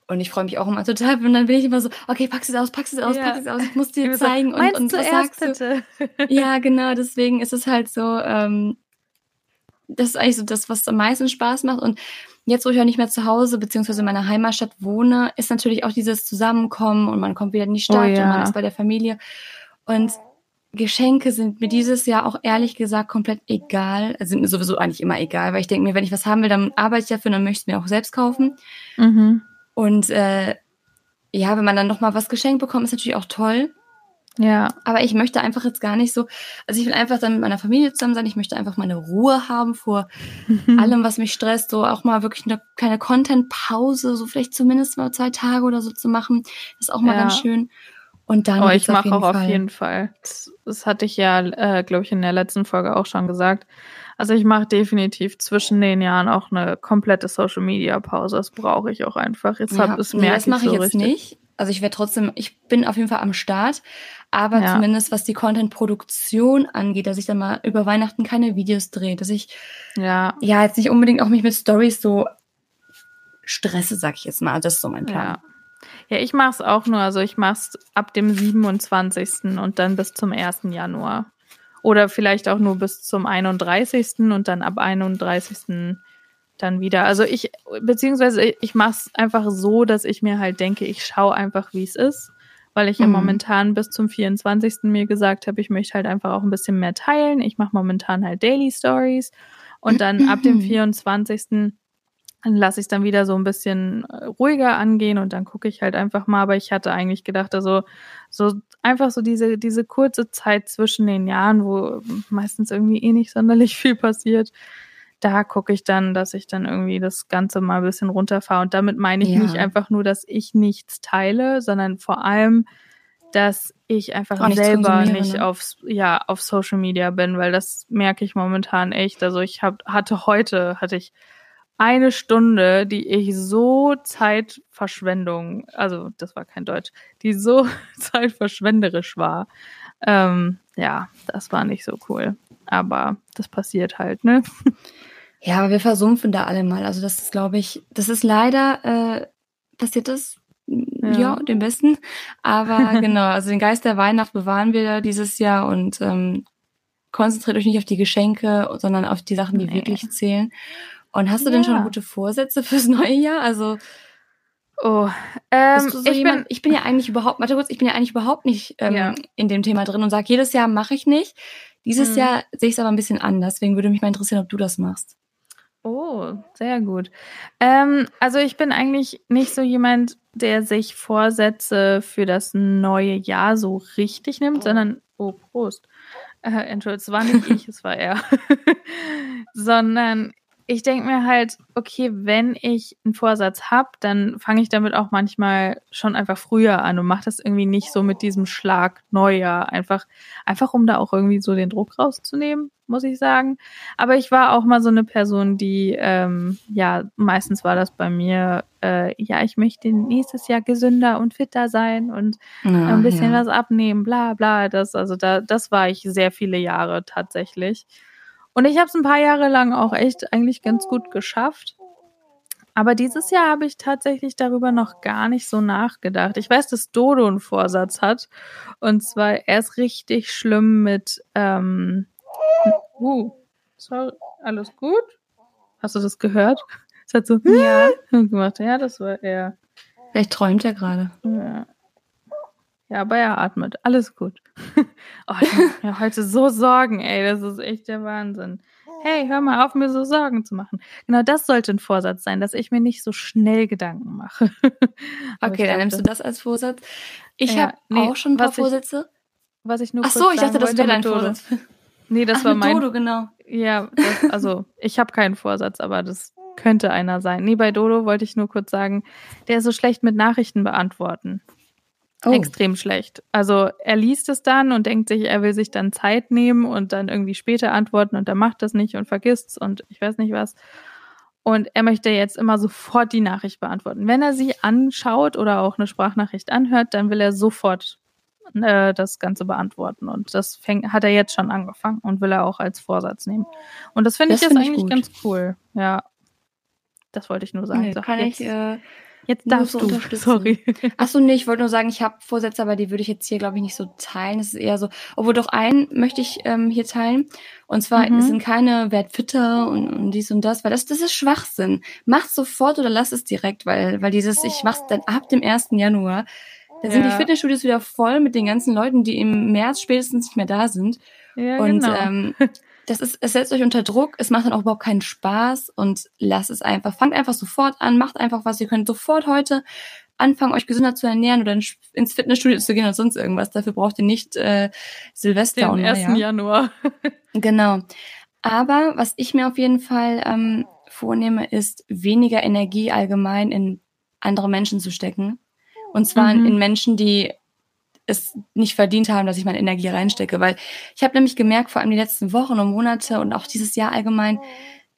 Und ich freue mich auch immer total. Und dann bin ich immer so, okay, pack es aus, pack es aus, Ja. pack es aus. Ich muss dir Immer so, zeigen. und, "Meins und was sagst du? bitte. Ja, genau, deswegen ist es halt so, ähm, das ist eigentlich so das, was am meisten Spaß macht. Und jetzt, wo ich auch nicht mehr zu Hause beziehungsweise in meiner Heimatstadt wohne, ist natürlich auch dieses Zusammenkommen und man kommt wieder in die Stadt Oh ja. und man ist bei der Familie. Und Geschenke sind mir dieses Jahr auch ehrlich gesagt komplett egal. Also sind mir sowieso eigentlich immer egal, weil ich denke mir, wenn ich was haben will, dann arbeite ich dafür, dann möchte ich es mir auch selbst kaufen. Mhm. Und äh, ja, wenn man dann noch mal was geschenkt bekommt, ist natürlich auch toll. Ja, Aber ich möchte einfach jetzt gar nicht so, also ich will einfach dann mit meiner Familie zusammen sein. Ich möchte einfach meine Ruhe haben vor allem, was mich stresst. So auch mal wirklich eine kleine Content-Pause, so vielleicht zumindest mal zwei Tage oder so zu machen. ist auch mal Ja. ganz schön. Und dann Oh, ich mache auch Fall. auf jeden Fall. Das, das hatte ich ja, äh, glaube ich, in der letzten Folge auch schon gesagt. Also ich mache definitiv zwischen den Jahren auch eine komplette Social Media Pause. Das brauche ich auch einfach. Jetzt Ja, hab, das nee, merke das mache ich so jetzt richtig. nicht. Also ich werde trotzdem, ich bin auf jeden Fall am Start, aber Ja. zumindest was die Content-Produktion angeht, dass ich dann mal über Weihnachten keine Videos drehe, dass ich Ja, ja jetzt nicht unbedingt auch mich mit Stories so stresse, sag ich jetzt mal. Das ist so mein Plan. ja. Ja, ich mache es auch nur. Also ich mache es ab dem 27. und dann bis zum 1. Januar. Oder vielleicht auch nur bis zum 31. und dann ab 31. dann wieder. Also ich, beziehungsweise ich mache es einfach so, dass ich mir halt denke, ich schaue einfach, wie es ist. Weil ich ja Mhm. momentan bis zum 24. mir gesagt habe, ich möchte halt einfach auch ein bisschen mehr teilen. Ich mache momentan halt Daily Stories. Und dann ab dem 24. Dann lasse ich es dann wieder so ein bisschen äh, ruhiger angehen und dann gucke ich halt einfach mal. Aber ich hatte eigentlich gedacht, also so einfach so diese, diese kurze Zeit zwischen den Jahren, wo meistens irgendwie eh nicht sonderlich viel passiert, da gucke ich dann, dass ich dann irgendwie das Ganze mal ein bisschen runterfahre. Und damit meine ich Ja. nicht einfach nur, dass ich nichts teile, sondern vor allem, dass ich einfach Auch selber nicht ne? auf, ja, auf Social Media bin, weil das merke ich momentan echt. Also ich hab, hatte heute, hatte ich eine Stunde, die ich so Zeitverschwendung, also das war kein Deutsch, die so zeitverschwenderisch war. Ähm, ja, das war nicht so cool. Aber das passiert halt, ne? Ja, aber wir versumpfen da alle mal. Also das ist, glaube ich, das ist leider äh, passiert das. Ja. Ja. dem Besten. Aber genau, also den Geist der Weihnacht bewahren wir da dieses Jahr und ähm, konzentriert euch nicht auf die Geschenke, sondern auf die Sachen, die Nee. wirklich zählen. Und hast du denn schon Ja. gute Vorsätze fürs neue Jahr? Also Oh, ähm, so ich jemand, bin, ich bin ja eigentlich überhaupt, warte kurz, ich bin ja eigentlich überhaupt nicht ähm, Ja. in dem Thema drin und sage, jedes Jahr mache ich nicht. Dieses Mhm. Jahr sehe ich es aber ein bisschen anders. Deswegen würde mich mal interessieren, ob du das machst. Oh, sehr gut. Ähm, also ich bin eigentlich nicht so jemand, der sich Vorsätze für das neue Jahr so richtig nimmt, sondern, oh, Prost. Äh, Entschuldigung, es war nicht ich, es war er. sondern ich denke mir halt, okay, wenn ich einen Vorsatz habe, dann fange ich damit auch manchmal schon einfach früher an und mache das irgendwie nicht so mit diesem Schlag Neujahr. Einfach, einfach um da auch irgendwie so den Druck rauszunehmen, muss ich sagen. Aber ich war auch mal so eine Person, die, ähm, ja, meistens war das bei mir, äh, ja, ich möchte nächstes Jahr gesünder und fitter sein und Ja, ein bisschen ja. was abnehmen, bla bla. Das, also da, das war ich sehr viele Jahre tatsächlich. Und ich habe es ein paar Jahre lang auch echt eigentlich ganz gut geschafft. Aber dieses Jahr habe ich tatsächlich darüber noch gar nicht so nachgedacht. Ich weiß, dass Dodo einen Vorsatz hat. Und zwar, er ist richtig schlimm mit, ähm, uh, sorry, alles gut? Hast du das gehört? Es hat so Ja. gemacht. Ja, das war er. Vielleicht träumt er gerade. Ja. Ja, aber er atmet. Alles gut. oh, ich mach mir heute so Sorgen, ey. Das ist echt der Wahnsinn. Hey, hör mal auf, mir so Sorgen zu machen. Genau das sollte ein Vorsatz sein, dass ich mir nicht so schnell Gedanken mache. Okay, dann nimmst du das als Vorsatz. Ich Ja, habe nee, auch schon ein paar was ich- Vorsätze. Was ich nur Ach so, ich dachte, das wäre dein. Vorsatz. Nee, das Ach, war mein. Dodo, genau. Ja, das, also ich habe keinen Vorsatz, aber das könnte einer sein. Nee, bei Dodo wollte ich nur kurz sagen, der ist so schlecht mit Nachrichten beantworten. Oh. Extrem schlecht. Also er liest es dann und denkt sich, er will sich dann Zeit nehmen und dann irgendwie später antworten und er macht das nicht und vergisst's und ich weiß nicht was. Und er möchte jetzt immer sofort die Nachricht beantworten. Wenn er sie anschaut oder auch eine Sprachnachricht anhört, dann will er sofort äh, das Ganze beantworten. Und das fängt, hat er jetzt schon angefangen und will er auch als Vorsatz nehmen. Und das finde ich jetzt finde ich eigentlich gut. ganz cool. Ja. Das wollte ich nur sagen. Nee, So, kann jetzt, ich. Äh, jetzt darfst du. Sorry. Achso, nee, ich wollte nur sagen, ich habe Vorsätze, aber die würde ich jetzt hier, glaube ich, nicht so teilen. Es ist eher so, obwohl doch einen möchte ich ähm, hier teilen. Und zwar Mhm. es sind keine werd fitter und, und dies und das, weil das, das ist Schwachsinn. Mach's sofort oder lass es direkt, weil, weil dieses, ich mach's dann ab dem 1. Januar. Da sind Ja. die Fitnessstudios wieder voll mit den ganzen Leuten, die im März spätestens nicht mehr da sind. Ja, und genau. ähm, das ist, es setzt euch unter Druck, es macht dann auch überhaupt keinen Spaß und lasst es einfach. Fangt einfach sofort an, macht einfach was. Ihr könnt sofort heute anfangen, euch gesünder zu ernähren oder ins Fitnessstudio zu gehen oder sonst irgendwas. Dafür braucht ihr nicht äh, Silvester den und 1. Neujahr. Januar. Genau. Aber was ich mir auf jeden Fall ähm, vornehme, ist weniger Energie allgemein in andere Menschen zu stecken. Und zwar Mhm. in Menschen, die es nicht verdient haben, dass ich meine Energie reinstecke. Weil ich habe nämlich gemerkt, vor allem die letzten Wochen und Monate und auch dieses Jahr allgemein,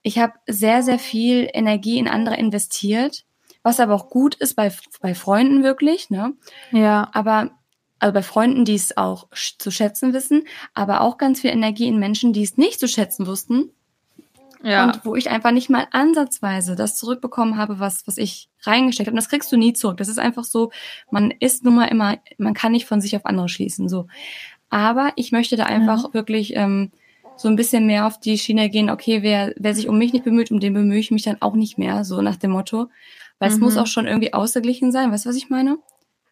ich habe sehr, sehr viel Energie in andere investiert, was aber auch gut ist bei, bei Freunden wirklich, ne? Ja. Aber also bei Freunden, die es auch zu schätzen wissen, aber auch ganz viel Energie in Menschen, die es nicht zu schätzen wussten. Ja. Und wo ich einfach nicht mal ansatzweise das zurückbekommen habe, was, was ich reingesteckt habe. Und das kriegst du nie zurück. Das ist einfach so, man ist nun mal immer, man kann nicht von sich auf andere schließen. So. Aber ich möchte da einfach Mhm. wirklich ähm, so ein bisschen mehr auf die Schiene gehen, okay, wer, wer sich um mich nicht bemüht, um den bemühe ich mich dann auch nicht mehr, so nach dem Motto. Weil es Mhm. muss auch schon irgendwie ausgeglichen sein. Weißt du, was ich meine?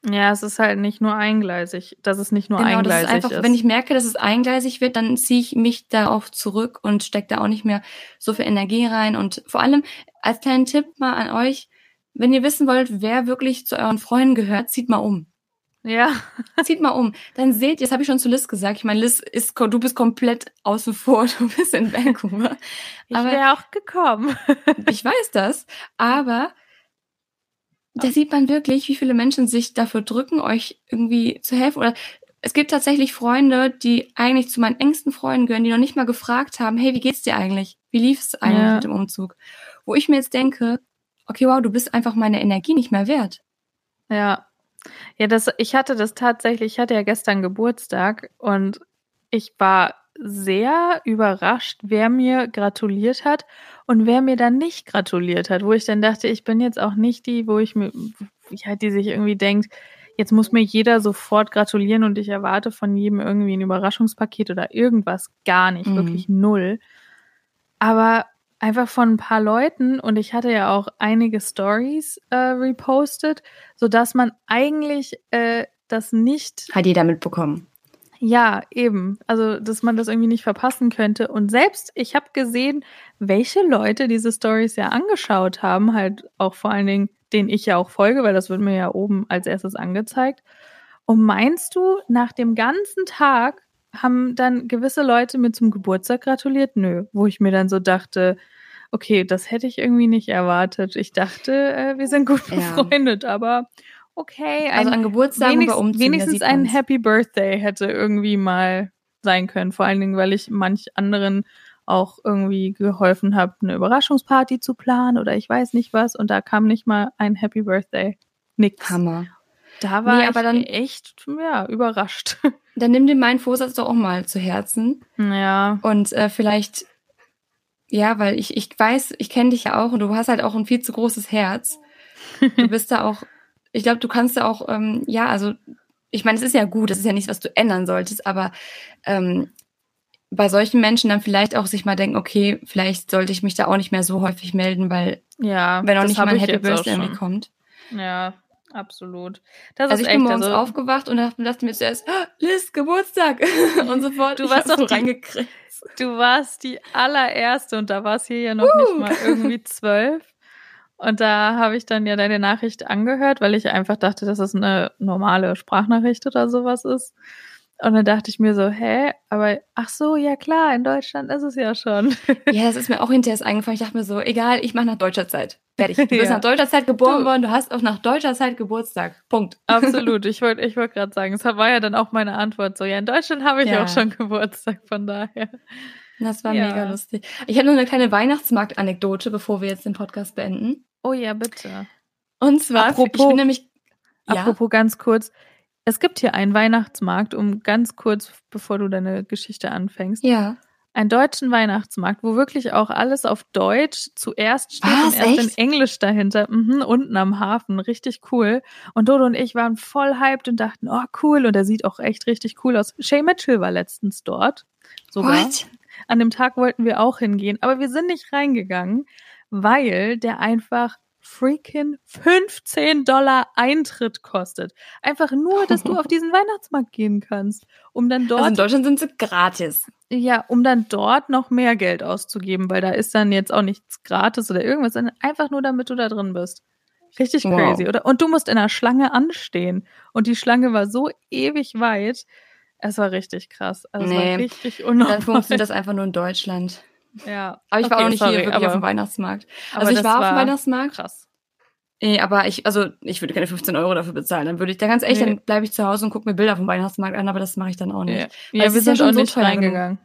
Ja, es ist halt nicht nur eingleisig, dass es nicht nur Genau, das eingleisig ist einfach, wenn ich merke, dass es eingleisig wird, dann ziehe ich mich darauf zurück und stecke da auch nicht mehr so viel Energie rein. Und vor allem als kleinen Tipp mal an euch, wenn ihr wissen wollt, wer wirklich zu euren Freunden gehört, zieht mal um. ja, Zieht mal um. Dann seht ihr, das habe ich schon zu Liz gesagt. Ich meine, Liz ist, du bist komplett außen vor, du bist in Vancouver. ich Aber- wäre auch gekommen. Ich weiß das, aber da sieht man wirklich, wie viele Menschen sich dafür drücken, euch irgendwie zu helfen. Oder es gibt tatsächlich Freunde, die eigentlich zu meinen engsten Freunden gehören, die noch nicht mal gefragt haben, hey, wie geht's dir eigentlich? Wie lief es eigentlich Ja. mit dem Umzug? Wo ich mir jetzt denke, okay, wow, du bist einfach meine Energie nicht mehr wert. Ja. Ja, das, ich hatte das tatsächlich, ich hatte ja gestern Geburtstag und ich war sehr überrascht, wer mir gratuliert hat und wer mir dann nicht gratuliert hat, wo ich dann dachte, ich bin jetzt auch nicht die, wo ich mir, ja, die sich irgendwie denkt, jetzt muss mir jeder sofort gratulieren und ich erwarte von jedem irgendwie ein Überraschungspaket oder irgendwas gar nicht, Mhm. wirklich null. Aber einfach von ein paar Leuten und ich hatte ja auch einige Stories äh, repostet, so dass man eigentlich äh, das nicht Hat jeder mitbekommen. Ja, eben. Also, dass man das irgendwie nicht verpassen könnte. Und selbst, ich habe gesehen, welche Leute diese Stories ja angeschaut haben, halt auch vor allen Dingen, denen ich ja auch folge, weil das wird mir ja oben als erstes angezeigt. Und meinst du, nach dem ganzen Tag haben dann gewisse Leute mir zum Geburtstag gratuliert? Nö, wo ich mir dann so dachte, okay, das hätte ich irgendwie nicht erwartet. Ich dachte, äh, wir sind gut Ja. befreundet, aber okay. Also ein- an Geburtstagen Wenigst, bei Umzügen, wenigstens ein. Happy Birthday hätte irgendwie mal sein können. Vor allen Dingen, weil ich manch anderen auch irgendwie geholfen habe, eine Überraschungsparty zu planen oder ich weiß nicht was. Und da kam nicht mal ein Happy Birthday. Nix. Hammer. Da war Nee, ich aber dann- echt ja, überrascht. Dann nimm dir meinen Vorsatz doch auch mal zu Herzen. ja. Und äh, vielleicht, ja, weil ich, ich weiß, ich kenne dich ja auch und du hast halt auch ein viel zu großes Herz. Du bist da auch, ich glaube, du kannst da auch, ähm, ja, also, ich meine, es ist ja gut, das ist ja nichts, was du ändern solltest, aber ähm, bei solchen Menschen dann vielleicht auch sich mal denken, okay, vielleicht sollte ich mich da auch nicht mehr so häufig melden, weil Ja. wenn auch nicht hab mal ein ich Happy Birthday irgendwie kommt. Ja, absolut. Das Also ich bin echt, morgens also, aufgewacht und dachte, mir zuerst, "Ah, Liz, Geburtstag und sofort, Du warst so doch reingekriegt. Du warst die allererste und da war es hier ja noch nicht mal irgendwie zwölf. Und da habe ich dann ja deine Nachricht angehört, weil ich einfach dachte, dass es eine normale Sprachnachricht oder sowas ist. Und dann dachte ich mir so, hä? Aber ach so, ja klar, in Deutschland ist es ja schon. Ja, das ist mir auch hinterher erst eingefallen. Ich dachte mir so, egal, ich mache nach deutscher Zeit. Fertig. Du bist Ja. nach deutscher Zeit geboren Du- worden, du hast auch nach deutscher Zeit Geburtstag. Punkt. Absolut. Ich wollte ich wollt gerade sagen, es war ja dann auch meine Antwort so, ja, in Deutschland habe ich Ja. auch schon Geburtstag, von daher. Das war Ja. mega lustig. Ich habe noch eine kleine Weihnachtsmarkt-Anekdote, bevor wir jetzt den Podcast beenden. Oh ja, bitte. Und zwar, ich Apropos- bin nämlich, ja, Apropos ganz kurz, es gibt hier einen Weihnachtsmarkt, um ganz kurz, bevor du deine Geschichte anfängst, ja. einen deutschen Weihnachtsmarkt, wo wirklich auch alles auf Deutsch zuerst steht Was, und erst in echt? Englisch dahinter, mhm, unten am Hafen, richtig cool. Und Dodo und ich waren voll hyped und dachten, oh cool, und er sieht auch echt richtig cool aus. Shay Mitchell war letztens dort, sogar. What? An dem Tag wollten wir auch hingehen, aber wir sind nicht reingegangen, weil der einfach freaking 15 Dollar Eintritt kostet. Einfach nur, dass du auf diesen Weihnachtsmarkt gehen kannst, um dann dort Also in Deutschland sind sie gratis. ja, um dann dort noch mehr Geld auszugeben, weil da ist dann jetzt auch nichts gratis oder irgendwas, sondern einfach nur, damit du da drin bist. Richtig Wow. crazy, oder? Und du musst in einer Schlange anstehen. Und die Schlange war so ewig weit. Es war richtig krass. Also es Nee. war richtig unnormal. Dann funktioniert das einfach nur in Deutschland. Ja. Aber ich war Okay, auch nicht sorry, hier wirklich auf dem Weihnachtsmarkt. Also ich das war auf dem Weihnachtsmarkt. krass. Nee, aber ich, also ich würde keine 15 Euro dafür bezahlen. Dann würde ich da ganz echt, Nee. dann bleibe ich zu Hause und gucke mir Bilder vom Weihnachtsmarkt an, aber das mache ich dann auch nicht. Ja, ja wir ja sind schon auch so nicht reingegangen.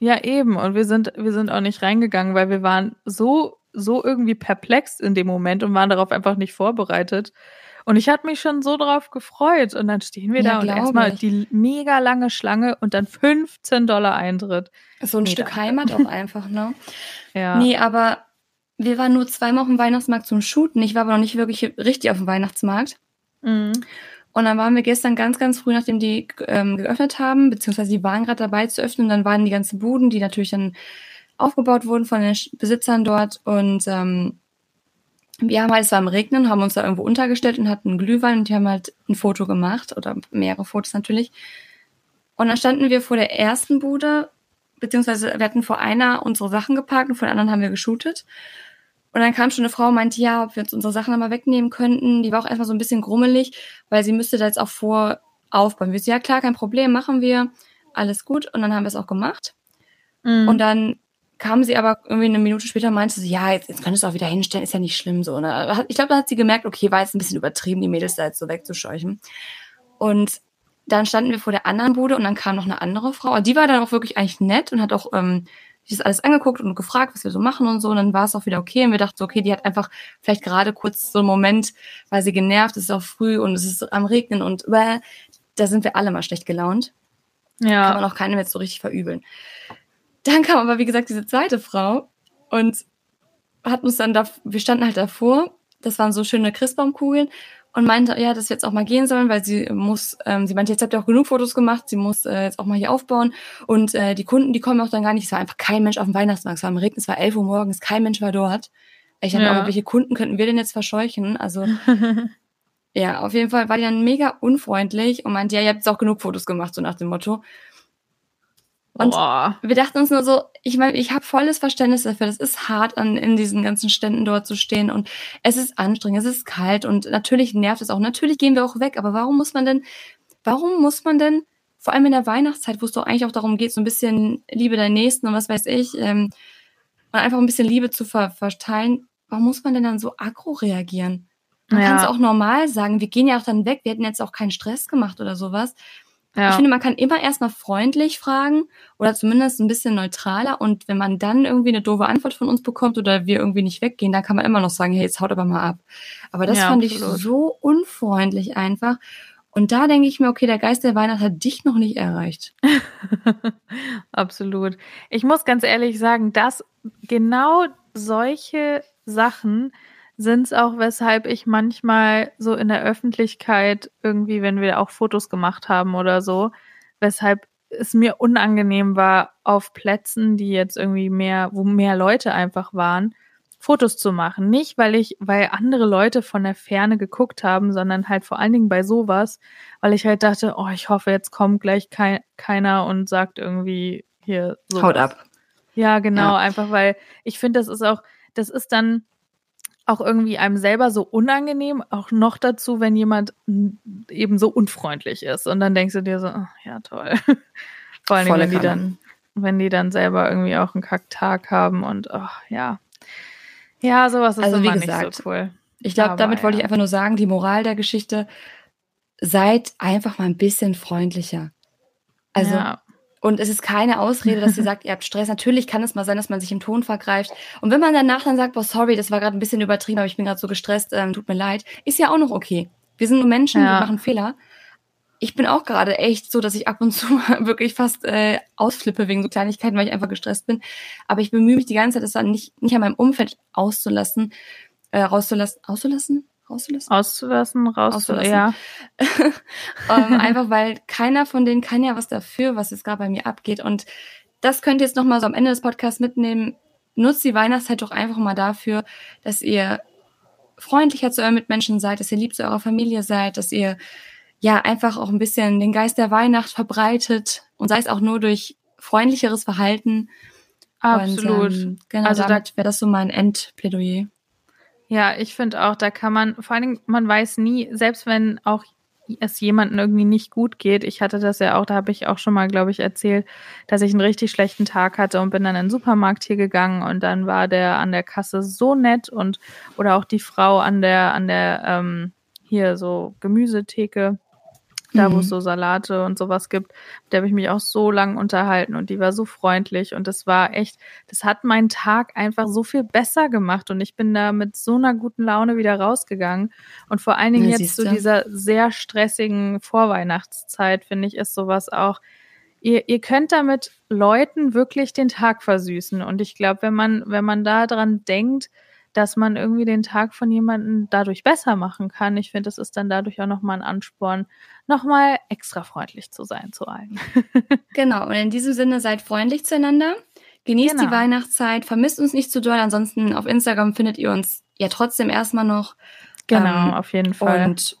Ja, eben. Und wir sind, wir sind auch nicht reingegangen, weil wir waren so, so irgendwie perplex in dem Moment und waren darauf einfach nicht vorbereitet. Und ich hatte mich schon so drauf gefreut. Und dann stehen wir Ja, da und erstmal die mega lange Schlange und dann 15 Dollar Eintritt. So ein Nee, Stück. Heimat auch einfach, ne? Ja. Nee, aber wir waren nur zweimal auf dem Weihnachtsmarkt zum Shooten. Ich war aber noch nicht wirklich richtig auf dem Weihnachtsmarkt. Mhm. Und dann waren wir gestern ganz, ganz früh, nachdem die ähm, geöffnet haben, beziehungsweise die waren gerade dabei zu öffnen. Dann waren die ganzen Buden, die natürlich dann aufgebaut wurden von den Besitzern dort. Und ähm, wir haben halt, es war am Regnen, haben uns da irgendwo untergestellt und hatten Glühwein und die haben halt ein Foto gemacht oder mehrere Fotos natürlich. Und dann standen wir vor der ersten Bude, beziehungsweise wir hatten vor einer unsere Sachen geparkt und vor der anderen haben wir geshootet. Und dann kam schon eine Frau und meinte, ja, ob wir uns unsere Sachen einmal wegnehmen könnten. Die war auch einfach so ein bisschen grummelig, weil sie müsste da jetzt auch vor aufbauen. Wir so, ja klar, kein Problem, machen wir. Alles gut. Und dann haben wir es auch gemacht. Mhm. Und dann kam sie aber irgendwie eine Minute später und meinte sie, ja, jetzt, jetzt könntest du auch wieder hinstellen, ist ja nicht schlimm so. Ne? Ich glaube, da hat sie gemerkt, okay, war jetzt ein bisschen übertrieben, die Mädels da jetzt so wegzuscheuchen. Und dann standen wir vor der anderen Bude und dann kam noch eine andere Frau. Und die war dann auch wirklich eigentlich nett und hat auch ähm, sich das alles angeguckt und gefragt, was wir so machen und so. Und dann war es auch wieder okay. Und wir dachten, so, okay, die hat einfach vielleicht gerade kurz so einen Moment, weil sie genervt ist, es ist auch früh und es ist am Regnen und äh, da sind wir alle mal schlecht gelaunt kann man ja. auch keinem jetzt so richtig verübeln. Dann kam aber, wie gesagt, diese zweite Frau und hat uns dann da, wir standen halt davor, das waren so schöne Christbaumkugeln und meinte, ja, dass wir jetzt auch mal gehen sollen, weil sie muss, ähm, sie meinte, jetzt habt ihr auch genug Fotos gemacht, sie muss äh, jetzt auch mal hier aufbauen und äh, die Kunden, die kommen auch dann gar nicht, es war einfach kein Mensch auf dem Weihnachtsmarkt, es war im Regen, es war 11 Uhr morgens, kein Mensch war dort. Ich dachte, Ja. aber welche Kunden könnten wir denn jetzt verscheuchen? Also ja, auf jeden Fall war die dann mega unfreundlich und meinte, ja, ihr habt jetzt auch genug Fotos gemacht, so nach dem Motto. Und Boah. wir dachten uns nur so, ich meine, ich habe volles Verständnis dafür. Das ist hart, an, in diesen ganzen Ständen dort zu stehen und es ist anstrengend, es ist kalt und natürlich nervt es auch. Natürlich gehen wir auch weg, aber warum muss man denn, warum muss man denn, vor allem in der Weihnachtszeit, wo es doch eigentlich auch darum geht, so ein bisschen Liebe der Nächsten und was weiß ich, ähm, und einfach ein bisschen Liebe zu ver verteilen, warum muss man denn dann so aggro reagieren? Man Ja. kann es auch normal sagen. Wir gehen ja auch dann weg. Wir hätten jetzt auch keinen Stress gemacht oder sowas. Ja. Ich finde, man kann immer erstmal freundlich fragen oder zumindest ein bisschen neutraler. Und wenn man dann irgendwie eine doofe Antwort von uns bekommt oder wir irgendwie nicht weggehen, dann kann man immer noch sagen, hey, jetzt haut aber mal ab. Aber das Ja, fand absolut. ich so unfreundlich einfach. Und da denke ich mir, okay, der Geist der Weihnacht hat dich noch nicht erreicht. Absolut. Ich muss ganz ehrlich sagen, dass genau solche Sachen sind es auch, weshalb ich manchmal so in der Öffentlichkeit irgendwie, wenn wir auch Fotos gemacht haben oder so, weshalb es mir unangenehm war, auf Plätzen, die jetzt irgendwie mehr, wo mehr Leute einfach waren, Fotos zu machen. Nicht, weil ich, weil andere Leute von der Ferne geguckt haben, sondern halt vor allen Dingen bei sowas, weil ich halt dachte, oh, ich hoffe, jetzt kommt gleich kei keiner und sagt irgendwie hier so. Haut ab. Ja, genau, Ja. einfach weil ich finde, das ist auch, das ist dann auch irgendwie einem selber so unangenehm, auch noch dazu, wenn jemand eben so unfreundlich ist. Und dann denkst du dir so, ach, ja, toll. Vor allem, wenn die dann, wenn die dann selber irgendwie auch einen Kacktag haben und ach, ja. Ja, sowas ist Also, wie immer gesagt, nicht so cool. Ich glaube, damit wollte ja. ich einfach nur sagen, die Moral der Geschichte, seid einfach mal ein bisschen freundlicher. Also, ja. Und es ist keine Ausrede, dass ihr sagt, ihr habt Stress. Natürlich kann es mal sein, dass man sich im Ton vergreift. Und wenn man danach dann sagt, boah, sorry, das war gerade ein bisschen übertrieben, aber ich bin gerade so gestresst, ähm, tut mir leid, ist ja auch noch okay. Wir sind nur Menschen, Ja. wir machen Fehler. Ich bin auch gerade echt so, dass ich ab und zu wirklich fast äh, ausflippe wegen so Kleinigkeiten, weil ich einfach gestresst bin. Aber ich bemühe mich die ganze Zeit, das dann nicht, nicht an meinem Umfeld auszulassen, äh, rauszulassen, auszulassen? Rauszulassen? Auszulassen, raus, Auszulassen. ja. ähm, einfach weil keiner von denen kann ja was dafür, was jetzt gerade bei mir abgeht. Und das könnt ihr jetzt nochmal so am Ende des Podcasts mitnehmen. Nutzt die Weihnachtszeit doch einfach mal dafür, dass ihr freundlicher zu euren Mitmenschen seid, dass ihr lieb zu eurer Familie seid, dass ihr ja einfach auch ein bisschen den Geist der Weihnacht verbreitet und sei es auch nur durch freundlicheres Verhalten. Absolut. Und, ähm, genau, Also da- damit wäre das so mein Endplädoyer. Ja, ich finde auch, da kann man, vor allen Dingen, man weiß nie, selbst wenn auch es jemandem irgendwie nicht gut geht. Ich hatte das ja auch, da habe ich auch schon mal, glaube ich, erzählt, dass ich einen richtig schlechten Tag hatte und bin dann in den Supermarkt hier gegangen und dann war der an der Kasse so nett und oder auch die Frau an der an der ähm, hier so Gemüsetheke da wo es mhm. so Salate und sowas gibt, mit der habe ich mich auch so lang unterhalten und die war so freundlich und das war echt, das hat meinen Tag einfach so viel besser gemacht und ich bin da mit so einer guten Laune wieder rausgegangen. Und vor allen Dingen ja, jetzt zu dieser sehr stressigen Vorweihnachtszeit, finde ich, ist sowas auch, ihr, ihr könnt damit Leuten wirklich den Tag versüßen. Und ich glaube, wenn man, wenn man da dran denkt, dass man irgendwie den Tag von jemandem dadurch besser machen kann. Ich finde, das ist dann dadurch auch nochmal ein Ansporn, nochmal extra freundlich zu sein zu allen. genau, und in diesem Sinne seid freundlich zueinander. Genießt genau. die Weihnachtszeit, vermisst uns nicht zu doll. Ansonsten auf Instagram findet ihr uns ja trotzdem erstmal noch. Genau, ähm, auf jeden Fall. Und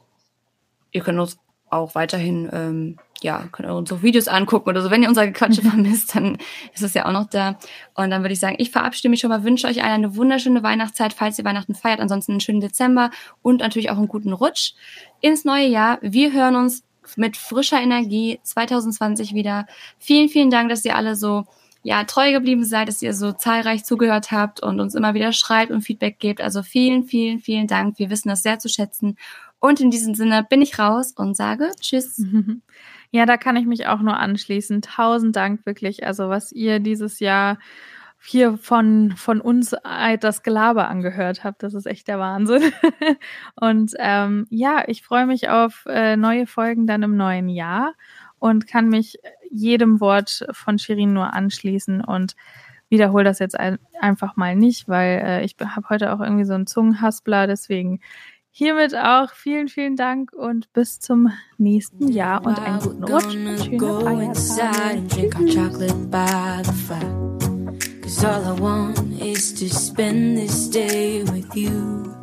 ihr könnt uns auch weiterhin ähm, ja, könnt ihr uns auch Videos angucken oder so. Wenn ihr unser Gequatsche vermisst, dann ist es ja auch noch da. Und dann würde ich sagen, ich verabschiede mich schon mal, wünsche euch allen eine wunderschöne Weihnachtszeit, falls ihr Weihnachten feiert. Ansonsten einen schönen Dezember und natürlich auch einen guten Rutsch ins neue Jahr. Wir hören uns mit frischer Energie 2020 wieder. Vielen, vielen Dank, dass ihr alle so ja, treu geblieben seid, dass ihr so zahlreich zugehört habt und uns immer wieder schreibt und Feedback gebt. Also vielen, vielen, vielen Dank. Wir wissen das sehr zu schätzen. Und in diesem Sinne bin ich raus und sage Tschüss. Ja, da kann ich mich auch nur anschließen. Tausend Dank wirklich. Also was ihr dieses Jahr hier von, von uns das Gelaber angehört habt, das ist echt der Wahnsinn. und ähm, ja, ich freue mich auf äh, neue Folgen dann im neuen Jahr und kann mich jedem Wort von Shirin nur anschließen und wiederhole das jetzt ein, einfach mal nicht, weil äh, ich habe heute auch irgendwie so einen Zungenhaspler, deswegen hiermit auch vielen, vielen Dank und bis zum nächsten Jahr und einen guten Rutsch. Cause all I want is to spend this day with you.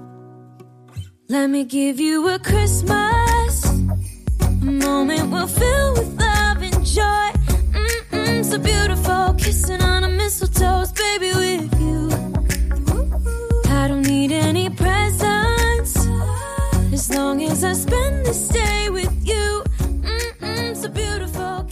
Let me give you a Christmas, a moment we'll fill with love and joy. Mm-mm, so beautiful, kissing on a as long as I spend this day with you. Mm-mm, so beautiful.